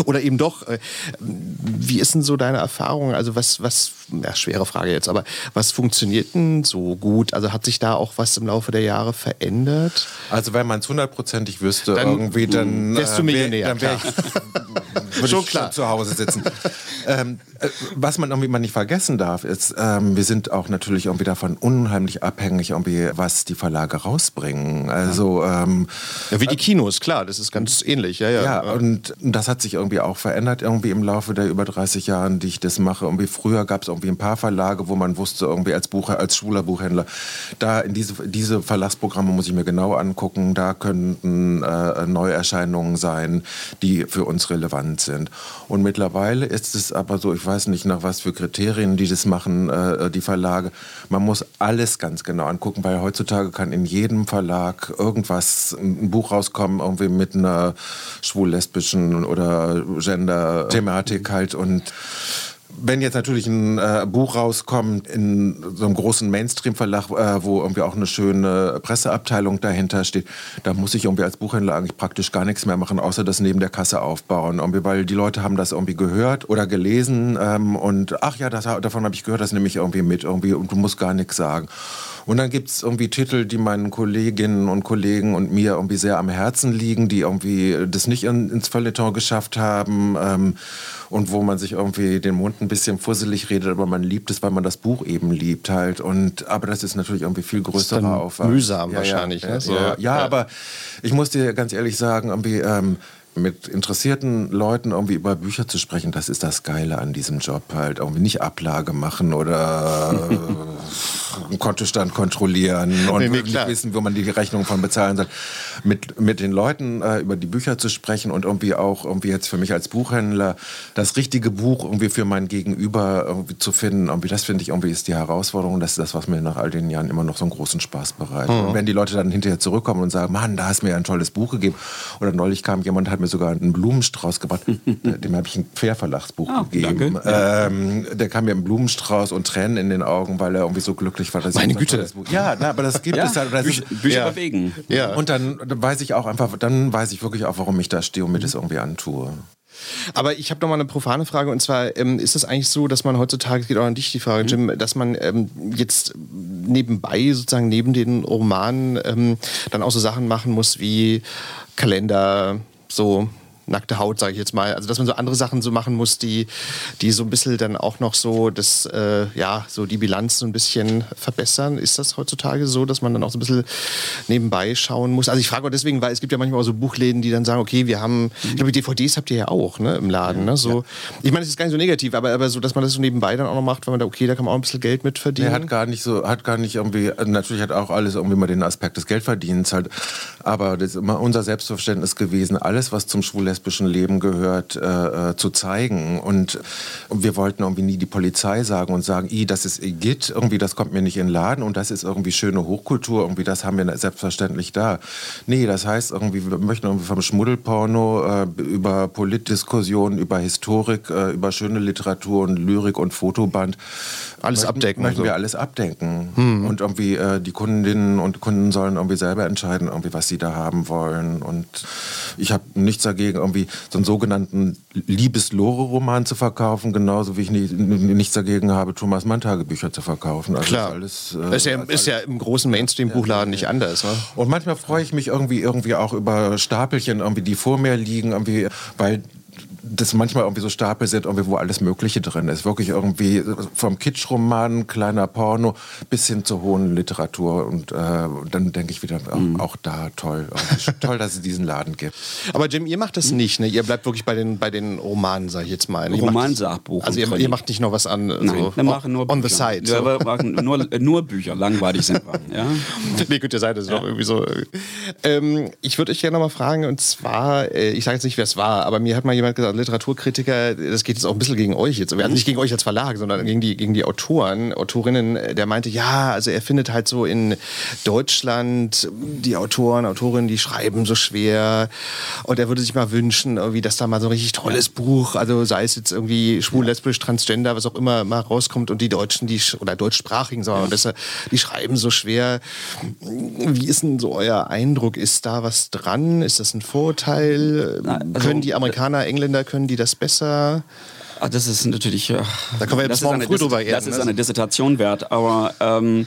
oder eben doch. Äh, wie ist denn so deine Erfahrung? Also was, was, ja, schwere Frage jetzt, aber was funktioniert denn so gut? Also hat sich da auch was im Laufe der Jahre verändert? Also wenn man es hundertprozentig wüsste, dann, irgendwie, dann wärst du Millionär. Dann wäre ich, schon klar. zu Hause sitzen. ähm, äh, was man irgendwie mal nicht vergessen darf, ist, ähm, wir sind auch natürlich irgendwie davon unheimlich abhängig, irgendwie, was die Verlage rausbringen. Also ähm, ja, wie die Kinos, klar, das ist ganz ähnlich. Ja, ja. ja und das hat sich irgendwie auch verändert irgendwie im Laufe der über 30 Jahren, die ich das mache. Irgendwie früher gab es irgendwie ein paar Verlage, wo man wusste, irgendwie als Bucher, als schwuler Buchhändler, da in diese, diese Verlagsprogramme muss ich mir genau angucken. Da könnten äh, Neuerscheinungen sein, die für uns relevant sind. Und mittlerweile ist es aber so, ich weiß nicht nach was für Kriterien die das machen, äh, die Verlage. Man muss alles ganz genau angucken, weil heutzutage kann in jedem Verlag irgendwas, ein Buch rauskommen, irgendwie mit einer schwul-lesbischen oder Gender-Thematik halt und wenn jetzt natürlich ein äh, Buch rauskommt in so einem großen Mainstream-Verlag, äh, wo irgendwie auch eine schöne Presseabteilung dahinter steht, da muss ich irgendwie als Buchhändler eigentlich praktisch gar nichts mehr machen, außer das neben der Kasse aufbauen. Irgendwie, weil die Leute haben das irgendwie gehört oder gelesen ähm, und ach ja, das, davon habe ich gehört, das nehme ich irgendwie mit irgendwie und du musst gar nichts sagen. Und dann gibt es irgendwie Titel, die meinen Kolleginnen und Kollegen und mir irgendwie sehr am Herzen liegen, die irgendwie das nicht in, ins Feuilleton geschafft haben ähm, und wo man sich irgendwie den Mund ein bisschen fusselig redet, aber man liebt es, weil man das Buch eben liebt halt. Und aber das ist natürlich irgendwie viel größerer Aufwand. Mühsam ja, wahrscheinlich. Ja, ne? so, ja, ja, aber ich muss dir ganz ehrlich sagen, irgendwie ähm, mit interessierten Leuten irgendwie über Bücher zu sprechen, das ist das Geile an diesem Job halt. Irgendwie nicht Ablage machen oder einen Kontostand kontrollieren und Nee, nee, wirklich wissen, wo man die Rechnung von bezahlen soll. Mit, mit den Leuten äh, über die Bücher zu sprechen und irgendwie auch irgendwie jetzt für mich als Buchhändler das richtige Buch irgendwie für mein Gegenüber irgendwie zu finden, irgendwie das finde ich irgendwie ist die Herausforderung. Das ist das, was mir nach all den Jahren immer noch so einen großen Spaß bereitet. Mhm. Und wenn die Leute dann hinterher zurückkommen und sagen, Mann, da hast du mir ein tolles Buch gegeben. Oder neulich kam jemand, hat mir sogar einen Blumenstrauß gebracht. Dem habe ich ein Querverlagsbuch Ah, gegeben. Ähm, der kam mir einen Blumenstrauß und Tränen in den Augen, weil er irgendwie so glücklich war. Dass Meine ich Güte. tolles Buch- Ja, na, aber das gibt Ja, es halt. Das Bücher, ist, Bücher ja. bewegen. Ja. Und dann weiß ich auch einfach, dann weiß ich wirklich auch, warum ich da stehe und mir das irgendwie antue. Aber ich habe noch mal eine profane Frage und zwar ähm, ist es eigentlich so, dass man heutzutage, es geht auch an dich die Frage, Jim, dass man ähm, jetzt nebenbei sozusagen neben den Romanen ähm, dann auch so Sachen machen muss wie Kalender, so nackte Haut, sage ich jetzt mal. Also dass man so andere Sachen so machen muss, die, die so ein bisschen dann auch noch so das, äh, ja, so die Bilanz so ein bisschen verbessern. Ist das heutzutage so, dass man dann auch so ein bisschen nebenbei schauen muss? Also ich frage auch deswegen, weil es gibt ja manchmal auch so Buchläden, die dann sagen, okay, wir haben, ich glaube, DVDs habt ihr ja auch, ne, im Laden, ne? So, ich meine, es ist gar nicht so negativ, aber, aber so, dass man das so nebenbei dann auch noch macht, weil man da, okay, da kann man auch ein bisschen Geld mit verdienen. Er hat gar nicht so, hat gar nicht irgendwie, natürlich hat auch alles irgendwie mal den Aspekt des Geldverdienens halt, aber das ist immer unser Selbstverständnis gewesen, alles, was zum schwul-lesbischen Leben gehört, äh, äh, zu zeigen und wir wollten irgendwie nie die Polizei sagen und sagen, i, das ist Igitt, irgendwie, das kommt mir nicht in den Laden und das ist irgendwie schöne Hochkultur, irgendwie, das haben wir selbstverständlich da. Nee, das heißt irgendwie, wir möchten irgendwie vom Schmuddelporno äh, über Politdiskussionen, über Historik, äh, über schöne Literatur und Lyrik und Fotoband Alles möchten, abdecken Möchten so. wir alles abdenken. Und irgendwie äh, die Kundinnen und Kunden sollen irgendwie selber entscheiden, irgendwie, was sie da haben wollen. Und ich habe nichts dagegen, irgendwie so einen sogenannten Liebes-Lore-Roman zu verkaufen, genauso wie ich nie, nichts dagegen habe, Thomas Mann-Tagebücher zu verkaufen. Also Klar. Alles, äh, Das ist ja, ist ja im großen Mainstream-Buchladen nicht anders. Ne? und manchmal freue ich mich irgendwie irgendwie auch über Stapelchen, irgendwie, die vor mir liegen, irgendwie, weil das manchmal irgendwie so Stapel sind, irgendwie, wo alles Mögliche drin ist. Wirklich irgendwie vom Kitschroman, kleiner Porno bis hin zur hohen Literatur. Und, äh, und dann denke ich wieder, auch, auch da toll. Toll, dass es diesen Laden gibt. Aber Jim, ihr macht das nicht, ne? Ihr bleibt wirklich bei den, bei den Romanen, sag ich jetzt mal. Romansachbuch. Also ihr, ihr macht nicht noch was an, Nein, so wir machen nur on the Bücher. side. Ja, So. wir machen nur, nur Bücher, langweilig sind wir. Ja? nee, gut, ihr seid es doch irgendwie so. Ähm, ich würde euch gerne noch mal fragen, und zwar, äh, ich sage jetzt nicht, wer es war, aber mir hat mal jemand gesagt, Literaturkritiker, das geht jetzt auch ein bisschen gegen euch jetzt, also nicht gegen euch als Verlag, sondern gegen die, gegen die Autoren, Autorinnen, äh, der meinte, ja, also er findet halt so in Deutschland die Autoren, Autorinnen, die schreiben so schwer und er würde sich mal wünschen, irgendwie, dass da mal so ein richtig tolles Buch, also sei es jetzt irgendwie schwul, lesbisch, transgender, was auch immer mal rauskommt und die Deutschen, die, oder deutschsprachigen, sagen wir mal besser, die schreiben so schwer. Wie ist denn so euer Eindruck? Ist da was dran? Ist das ein Vorteil? Na, also- können die Amerikaner, Engländer, können die das besser? Ah, das ist natürlich. äh, Da können wir jetzt morgen früh drüber reden, Das ist ne? eine Dissertation wert, aber ähm,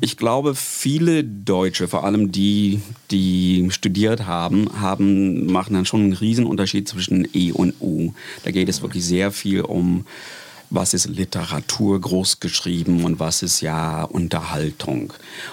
ich glaube, viele Deutsche, vor allem die, die studiert haben, haben, machen dann schon einen Riesenunterschied zwischen E und U. Da geht es wirklich sehr viel um was ist Literatur groß geschrieben und was ist ja Unterhaltung.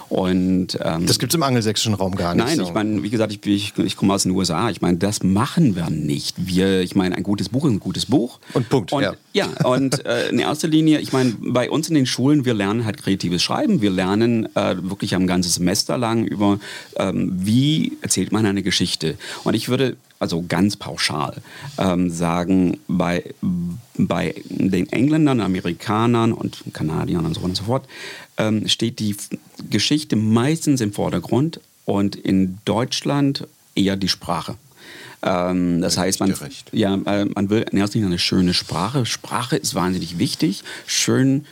Und ähm, Das gibt es im angelsächsischen Raum gar nicht. Nein, so. ich meine, wie gesagt, ich, ich, ich komme aus den USA. Ich meine, das machen wir nicht. Wir, ich meine, ein gutes Buch ist ein gutes Buch. Und Punkt, Und, ja. ja. und äh, in erster Linie, ich meine, bei uns in den Schulen, wir lernen halt kreatives Schreiben. Wir lernen äh, wirklich ein ganzes Semester lang über, ähm, wie erzählt man eine Geschichte. Und ich würde also ganz pauschal ähm, sagen, bei, bei den Engländern, Amerikanern und Kanadiern und so weiter und so fort, ähm, steht die Geschichte meistens im Vordergrund und in Deutschland eher die Sprache. Ähm, das heißt, man, ja, äh, man will in erster Linie eine schöne Sprache. Sprache ist wahnsinnig wichtig. Schön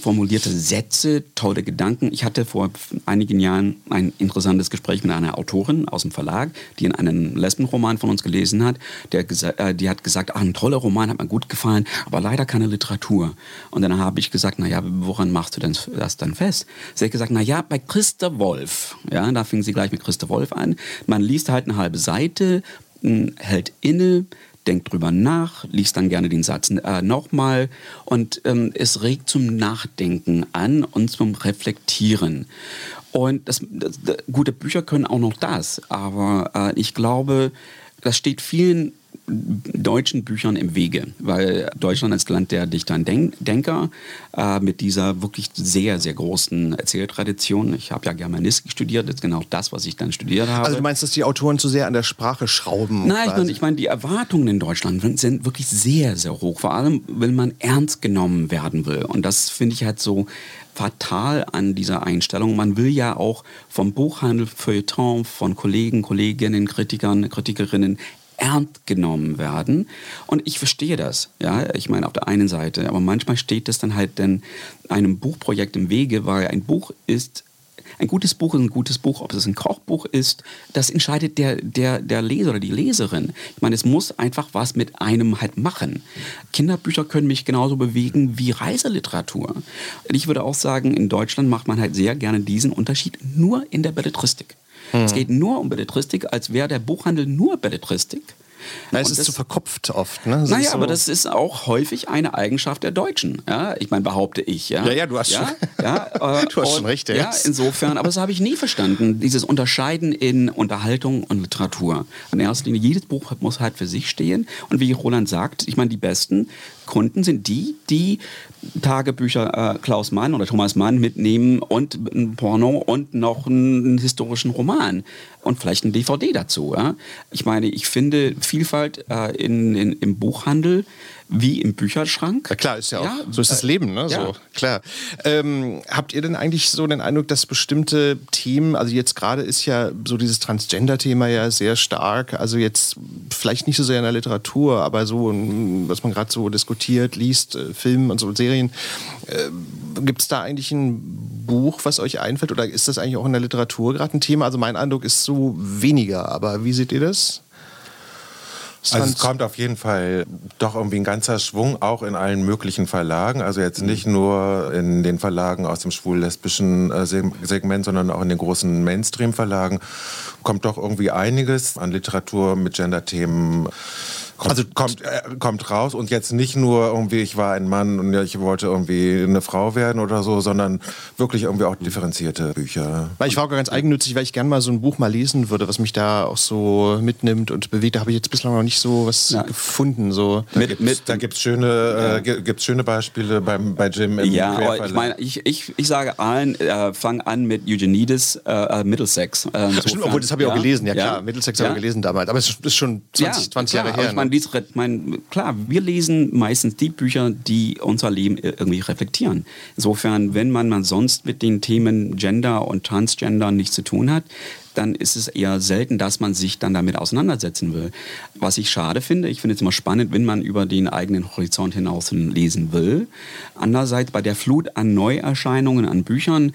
formulierte Sätze, tolle Gedanken. Ich hatte vor einigen Jahren ein interessantes Gespräch mit einer Autorin aus dem Verlag, die in einen Lesbenroman von uns gelesen hat. Der, äh, die hat gesagt, ah, ein toller Roman, hat mir gut gefallen, aber leider keine Literatur. Und dann habe ich gesagt, naja, woran machst du denn das dann fest? Sie hat gesagt, naja, bei Christa Wolf. Ja, da fing sie gleich mit Christa Wolf an. Man liest halt eine halbe Seite, hält inne, denkt drüber nach, liest dann gerne den Satz äh, nochmal und ähm, es regt zum Nachdenken an und zum Reflektieren. Und das, das, gute Bücher können auch noch das, aber äh, ich glaube, das steht vielen deutschen Büchern im Wege, weil Deutschland als Land der Dichter und Denker äh, mit dieser wirklich sehr, sehr großen Erzähltradition, ich habe ja Germanistik studiert, das ist genau das, was ich dann studiert habe. Also du meinst, dass die Autoren zu sehr an der Sprache schrauben? Nein, ich meine, ich mein, die Erwartungen in Deutschland sind wirklich sehr, sehr hoch, vor allem, wenn man ernst genommen werden will. Und das finde ich halt so fatal an dieser Einstellung. Man will ja auch vom Buchhandel, Feuilleton, von Kollegen, Kolleginnen, Kritikern, Kritikerinnen ernst genommen werden. Und ich verstehe das, ja, ich meine auf der einen Seite, aber manchmal steht das dann halt dann einem Buchprojekt im Wege, weil ein Buch ist ein gutes Buch ist ein gutes Buch, ob es ein Kochbuch ist, das entscheidet der, der, der Leser oder die Leserin. Ich meine, es muss einfach was mit einem halt machen. Kinderbücher können mich genauso bewegen wie Reiseliteratur. Ich würde auch sagen, in Deutschland macht man halt sehr gerne diesen Unterschied nur in der Belletristik. Hm. Es geht nur um Belletristik, als wäre der Buchhandel nur Belletristik. Na, es ist das, zu verkopft oft. Ne? naja, so aber das ist auch häufig eine Eigenschaft der Deutschen. Ja? Ich meine, behaupte ich. Ja, ja, ja du hast ja? schon, ja, äh, du hast und, schon recht. Ja, insofern, aber das habe ich nie verstanden, dieses Unterscheiden in Unterhaltung und Literatur. In erster Linie, jedes Buch muss halt für sich stehen. Und wie Roland sagt, ich meine, die besten Kunden sind die, die Tagebücher äh, Klaus Mann oder Thomas Mann mitnehmen und ein Porno und noch einen historischen Roman und vielleicht ein DVD dazu. Ja? Ich meine, ich finde Vielfalt äh, in, in, im Buchhandel wie im Bücherschrank. Ja, klar, ist ja auch. Ja, so ist das Leben, ne? Ja. So, klar. Ähm, habt ihr denn eigentlich so den Eindruck, dass bestimmte Themen, also jetzt gerade ist ja so dieses Transgender-Thema ja sehr stark, also jetzt vielleicht nicht so sehr in der Literatur, aber so, was man gerade so diskutiert, liest, äh, Filmen und so Serien. Äh, Gibt es da eigentlich ein Buch, was euch einfällt, oder ist das eigentlich auch in der Literatur gerade ein Thema? Also mein Eindruck ist so weniger, aber wie seht ihr das? Also es kommt auf jeden Fall doch irgendwie ein ganzer Schwung, auch in allen möglichen Verlagen. Also jetzt mhm. nicht nur in den Verlagen aus dem schwul-lesbischen äh, Segment, sondern auch in den großen Mainstream-Verlagen kommt doch irgendwie einiges an Literatur mit Gender-Themen Kommt, also kommt, äh, kommt raus und jetzt nicht nur irgendwie, ich war ein Mann und ich wollte irgendwie eine Frau werden oder so, sondern wirklich irgendwie auch differenzierte Bücher. Weil ich war auch ganz eigennützig, weil ich gerne mal so ein Buch mal lesen würde, was mich da auch so mitnimmt und bewegt. Da habe ich jetzt bislang noch nicht so was ja. gefunden. So. Da gibt es schöne, äh, gibt's schöne Beispiele beim, bei Jim im Ja, aber ich meine, ich, ich, ich sage allen, äh, fang an mit Eugenides äh, äh Middlesex. Äh, Stimmt, obwohl das habe ich ja. auch gelesen, ja klar. Middlesex ja. habe ich gelesen damals, aber es ist schon 20, 20 klar, Jahre her. Ich meine, dies, mein, klar, wir lesen meistens die Bücher, die unser Leben irgendwie reflektieren. Insofern, wenn man, man sonst mit den Themen Gender und Transgender nichts zu tun hat, dann ist es eher selten, dass man sich dann damit auseinandersetzen will. Was ich schade finde, ich finde es immer spannend, wenn man über den eigenen Horizont hinaus lesen will. Andererseits bei der Flut an Neuerscheinungen, an Büchern,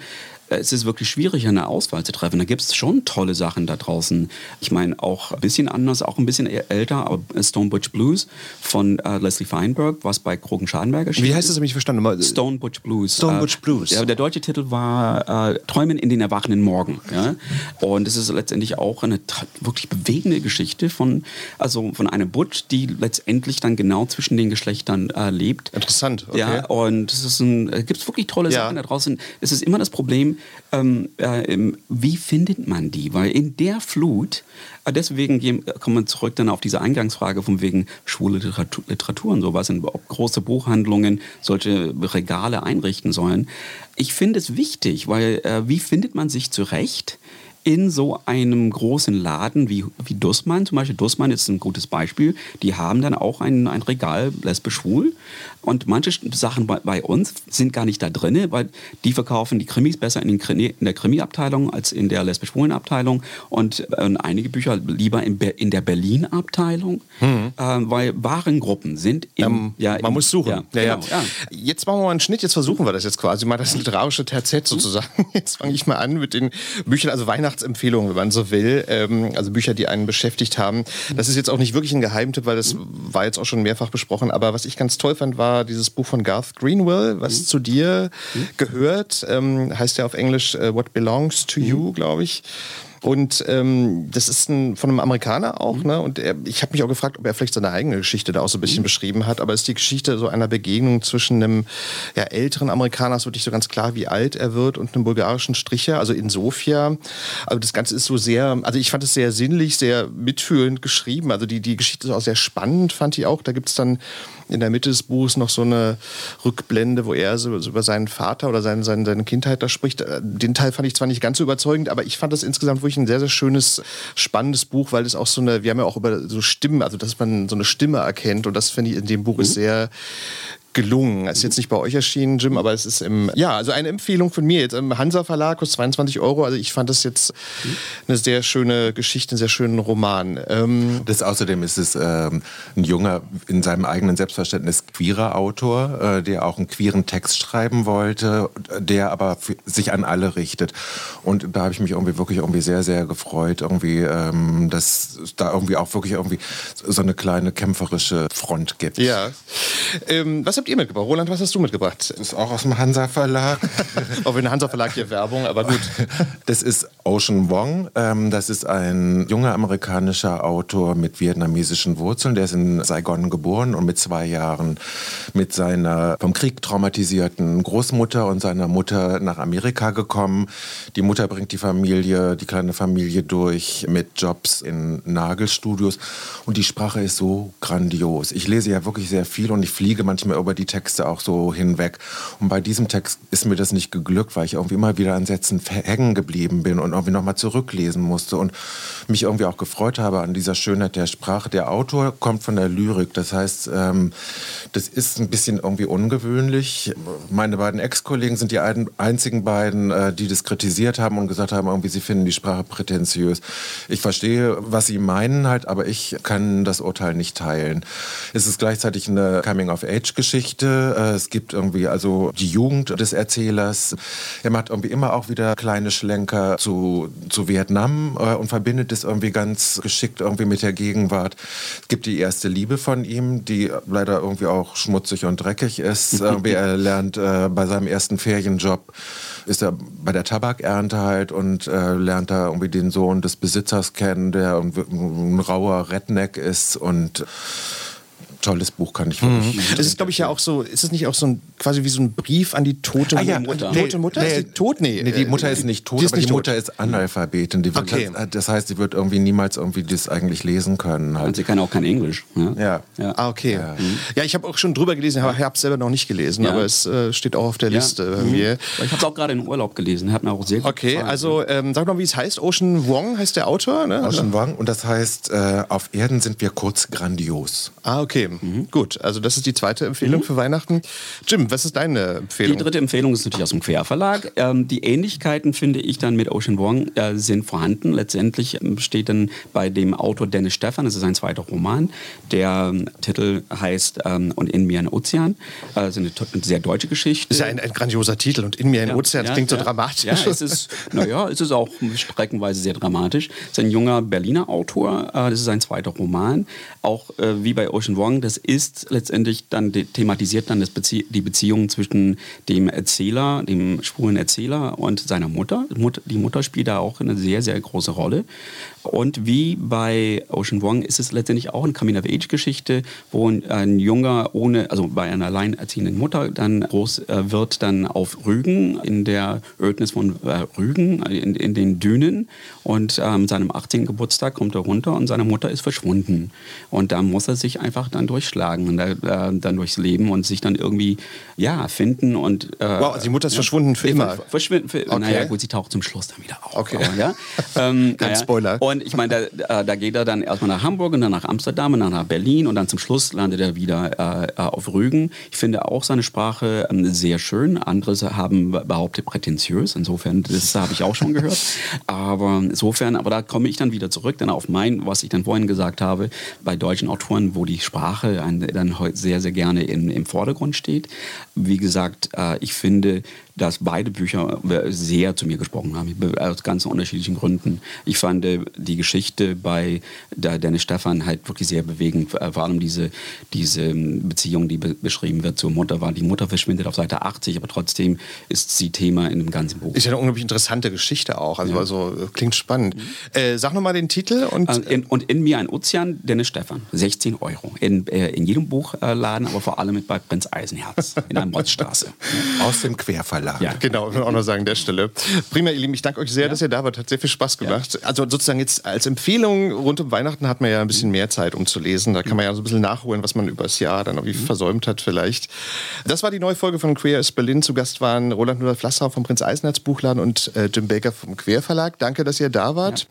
es ist wirklich schwierig, eine Auswahl zu treffen. Da gibt es schon tolle Sachen da draußen. Ich meine, auch ein bisschen anders, auch ein bisschen älter, aber Stone Butch Blues von äh, Leslie Feinberg, was bei Krogen Schadenberger steht. Wie heißt das, habe ich verstanden? Stone Butch Blues. Stone Butch Blues. Äh, der deutsche Titel war äh, Träumen in den erwachenden Morgen. Ja? Und es ist letztendlich auch eine wirklich bewegende Geschichte von, also von einer Butch, die letztendlich dann genau zwischen den Geschlechtern äh, lebt. Interessant, okay. Ja, und es ist ein, äh, gibt wirklich tolle ja. Sachen da draußen. Es ist immer das Problem, ähm, äh, wie findet man die? Weil in der Flut, äh, deswegen gehen, kommen wir zurück dann auf diese Eingangsfrage von wegen schwule Literatur, Literatur und sowas, ob große Buchhandlungen solche Regale einrichten sollen. Ich finde es wichtig, weil äh, wie findet man sich zurecht? In so einem großen Laden wie, wie Dussmann, zum Beispiel Dussmann ist ein gutes Beispiel, die haben dann auch ein, ein Regal lesbisch-schwul und manche Sachen bei, bei, uns sind gar nicht da drin, weil die verkaufen die Krimis besser in, Krimi, in der Krimi-Abteilung als in der lesbisch-schwulen Abteilung und äh, einige Bücher lieber in, Be in der Berlin-Abteilung, mhm. äh, weil Warengruppen sind im, ähm, ja, Man im, muss suchen. Ja, ja, genau. Jetzt machen wir mal einen Schnitt, jetzt versuchen wir das jetzt quasi mal das literarische Terzett sozusagen. Jetzt fange ich mal an mit den Büchern, also Weihnachtsempfehlungen, wenn man so will, ähm, also Bücher, die einen beschäftigt haben. Das ist jetzt auch nicht wirklich ein Geheimtipp, weil das war jetzt auch schon mehrfach besprochen, aber was ich ganz toll fand, war dieses Buch von Garth Greenwell, was mhm. zu dir mhm. gehört. Ähm, heißt ja auf Englisch uh, What Belongs to You, mhm. glaube ich. Und ähm, das ist ein, von einem Amerikaner auch. Mhm. Ne? Und er, ich habe mich auch gefragt, ob er vielleicht seine eigene Geschichte da auch so ein bisschen mhm. beschrieben hat. Aber es ist die Geschichte so einer Begegnung zwischen einem ja, älteren Amerikaner, es wird nicht so ganz klar, wie alt er wird, und einem bulgarischen Stricher, also in Sofia. Also das Ganze ist so sehr, also ich fand es sehr sinnlich, sehr mitfühlend geschrieben. Also die, die Geschichte ist auch sehr spannend, fand ich auch. Da gibt es dann in der Mitte des Buches noch so eine Rückblende, wo er so, so über seinen Vater oder seine, seine, seine Kindheit da spricht. Äh, den Teil fand ich zwar nicht ganz so überzeugend, aber ich fand das insgesamt wirklich ein sehr, sehr schönes, spannendes Buch, weil es auch so eine, wir haben ja auch über so Stimmen, also dass man so eine Stimme erkennt und das finde ich in dem Buch mhm. ist sehr gelungen. Es ist jetzt nicht bei euch erschienen, Jim, aber es ist im, ja, also eine Empfehlung von mir. Jetzt im Hansa Verlag kostet 22 Euro. Also ich fand das jetzt eine sehr schöne Geschichte, einen sehr schönen Roman. Ähm das außerdem ist es ähm, ein junger, in seinem eigenen Selbstverständnis queerer Autor, äh, der auch einen queeren Text schreiben wollte, der aber sich an alle richtet. Und da habe ich mich irgendwie wirklich irgendwie sehr, sehr gefreut, irgendwie, ähm, dass da irgendwie auch wirklich irgendwie so eine kleine kämpferische Front gibt. Ja. Ähm, was habt ihr mitgebracht? Roland, was hast du mitgebracht? Das ist auch aus dem Hansa Verlag. auch in Hansa Verlag hier Werbung, aber gut. Das ist Ocean Wong. Ähm, das ist ein junger amerikanischer Autor mit vietnamesischen Wurzeln. Der ist in Saigon geboren und mit zwei Jahren mit seiner vom Krieg traumatisierten Großmutter und seiner Mutter nach Amerika gekommen. Die Mutter bringt die Familie, die kleine Familie durch mit Jobs in Nagelstudios. Und die Sprache ist so grandios. Ich lese ja wirklich sehr viel und ich fliege manchmal über die Texte auch so hinweg. Und bei diesem Text ist mir das nicht geglückt, weil ich irgendwie immer wieder an Sätzen hängen geblieben bin und irgendwie nochmal zurücklesen musste und mich irgendwie auch gefreut habe an dieser Schönheit der Sprache. Der Autor kommt von der Lyrik, das heißt, ähm, das ist ein bisschen irgendwie ungewöhnlich. Meine beiden Ex-Kollegen sind die einzigen beiden, äh, die das kritisiert haben und gesagt haben, irgendwie sie finden die Sprache prätentiös. Ich verstehe, was sie meinen halt, aber ich kann das Urteil nicht teilen. Es ist gleichzeitig eine Coming-of-Age-Geschichte Geschichte. Äh, es gibt irgendwie also die Jugend des Erzählers. Er macht irgendwie immer auch wieder kleine Schlenker zu, zu Vietnam äh, und verbindet es irgendwie ganz geschickt irgendwie mit der Gegenwart. Es gibt die erste Liebe von ihm, die leider irgendwie auch schmutzig und dreckig ist. er lernt äh, bei seinem ersten Ferienjob ist er bei der Tabakernte halt und äh, lernt da irgendwie den Sohn des Besitzers kennen, der ein, ein rauer Redneck ist und tolles Buch, kann ich wirklich. Mhm. Das ist, glaube ich, ja auch so, ist es nicht auch so ein, quasi wie so ein Brief an die tote ah, ja, Mutter? Nee, tote Mutter? Nee, ist die tot? Nee, nee die Mutter ist nicht tot, die ist aber die tot. Mutter ist Analphabetin. Die wird, okay. das, das, heißt, sie wird irgendwie niemals irgendwie das eigentlich lesen können. Halt. Und sie kann auch kein Englisch. Ja. ja. ja. Ah, okay. Ja, mhm. ja ich habe auch schon drüber gelesen, aber ich habe es selber noch nicht gelesen, aber es äh, steht auch auf der Liste bei mhm. mir. Ich habe es auch gerade in Urlaub gelesen, hat mir auch sehr gut Okay, gefallen. also ähm, sag mal, wie es heißt. Ocean Wong heißt der Autor, ne? Ocean Wong und das heißt, äh, auf Erden sind wir kurz grandios. Ah, okay. Mhm. Gut. Also das ist die zweite Empfehlung mhm. für Weihnachten. Jim, was ist deine Empfehlung? Die dritte Empfehlung ist natürlich aus dem Querverlag. Ähm, die Ähnlichkeiten, finde ich, dann mit Ocean Wong äh, sind vorhanden. Letztendlich ähm, steht dann bei dem Autor Dennis Stephan, das ist ein zweiter Roman. Der ähm, Titel heißt ähm, Und in mir ein Ozean. Äh, das ist eine, sehr deutsche Geschichte. Das ist ja ein, ein grandioser Titel. Und in mir ein ja, Ozean, das ja, klingt so dramatisch. Ja, es ist, naja, es ist auch streckenweise sehr dramatisch. Es ist ein junger Berliner Autor. Äh, das ist ein zweiter Roman. Auch äh, wie bei Ocean Wong, das ist letztendlich dann thematisiert dann Bezie die Beziehung zwischen dem Erzähler, dem schwulen Erzähler und seiner Mutter. Die Mutter spielt da auch eine sehr, sehr große Rolle. Und wie bei Ocean Wong ist es letztendlich auch eine Coming-of-Age-Geschichte, wo ein Junger ohne, also bei einer alleinerziehenden Mutter dann groß äh, wird, dann auf Rügen, in der Ödnis von äh, Rügen, in, in, den Dünen. Und ähm, seinem 18. Geburtstag kommt er runter und seine Mutter ist verschwunden. Und da muss er sich einfach dann durchschlagen und äh, dann durchs Leben und sich dann irgendwie, ja, finden und... Äh, wow, also die Mutter ist ja, verschwunden für immer. Verschwinden für okay. Naja, gut, sie taucht zum Schluss dann wieder auf. Okay. Aber, ja? ähm, Kein naja. Spoiler. Und ich meine, da, da, geht er dann erstmal nach Hamburg und dann nach Amsterdam und dann nach Berlin und dann zum Schluss landet er wieder äh, auf Rügen. Ich finde auch seine Sprache ähm, sehr schön. Andere haben behauptet prätentiös. Insofern, das habe ich auch schon gehört. Aber insofern, aber da komme ich dann wieder zurück, dann auf mein, was ich dann vorhin gesagt habe, bei deutschen Autoren, wo die Sprache dann sehr, sehr gerne in, im Vordergrund steht. Wie gesagt, äh, ich finde, dass beide Bücher sehr zu mir gesprochen haben, aus ganz unterschiedlichen Gründen. Ich fand äh, die Geschichte bei Dennis Stefan halt wirklich sehr bewegend, vor allem diese, diese ähm, Beziehung, die beschrieben wird zur Mutter, war die Mutter verschwindet auf Seite 80, aber trotzdem ist sie Thema in dem ganzen Buch. Ist ja eine unglaublich interessante Geschichte auch, also, ja. also klingt spannend. Mhm. Äh, sag nochmal den Titel. Und, äh, in, und in mir ein Ozean, Dennis Stefan, 16 Euro. In, äh, in jedem Buchladen, aber vor allem bei Prinz Eisenherz in der Motzstraße. Aus dem Querverlag. Verlag. Ja, genau, auch noch sagen an der Stelle. Prima, ihr Lieben, ich danke euch sehr, ja. dass ihr da wart. Hat sehr viel Spaß gemacht. Ja. Also sozusagen jetzt als Empfehlung rund um Weihnachten hat man ja ein bisschen mehr Zeit, um zu lesen. Da kann man ja so ein bisschen nachholen, was man übers Jahr dann irgendwie mhm. versäumt hat vielleicht. Das war die neue Folge von Queer ist Berlin. Zu Gast waren Roland Rudolf Lassau vom Prinz Eisenherz Buchladen und äh, Jim Baker vom Quer Verlag. Danke, dass ihr da wart.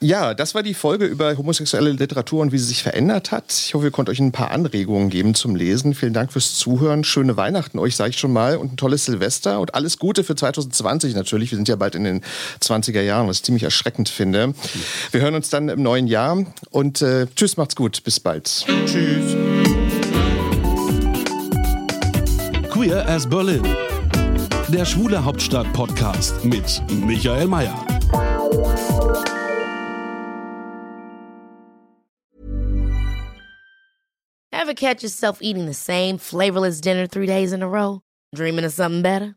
Ja, ja, das war die Folge über homosexuelle Literatur und wie sie sich verändert hat. Ich hoffe, ihr konntet euch ein paar Anregungen geben zum Lesen. Vielen Dank fürs Zuhören. Schöne Weihnachten euch, sage ich schon mal, und ein tolles Silvester und alles Gute für 2020 natürlich. Wir sind ja bald in den 20er Jahren, was ich ziemlich erschreckend finde. Wir hören uns dann im neuen Jahr und äh, tschüss, macht's gut. Bis bald. Tschüss. Queer as Berlin. Der Schwule Hauptstadt Podcast mit Michael Mayer. Ever catch yourself eating the same flavorless dinner three days in a row? Dreaming of something better?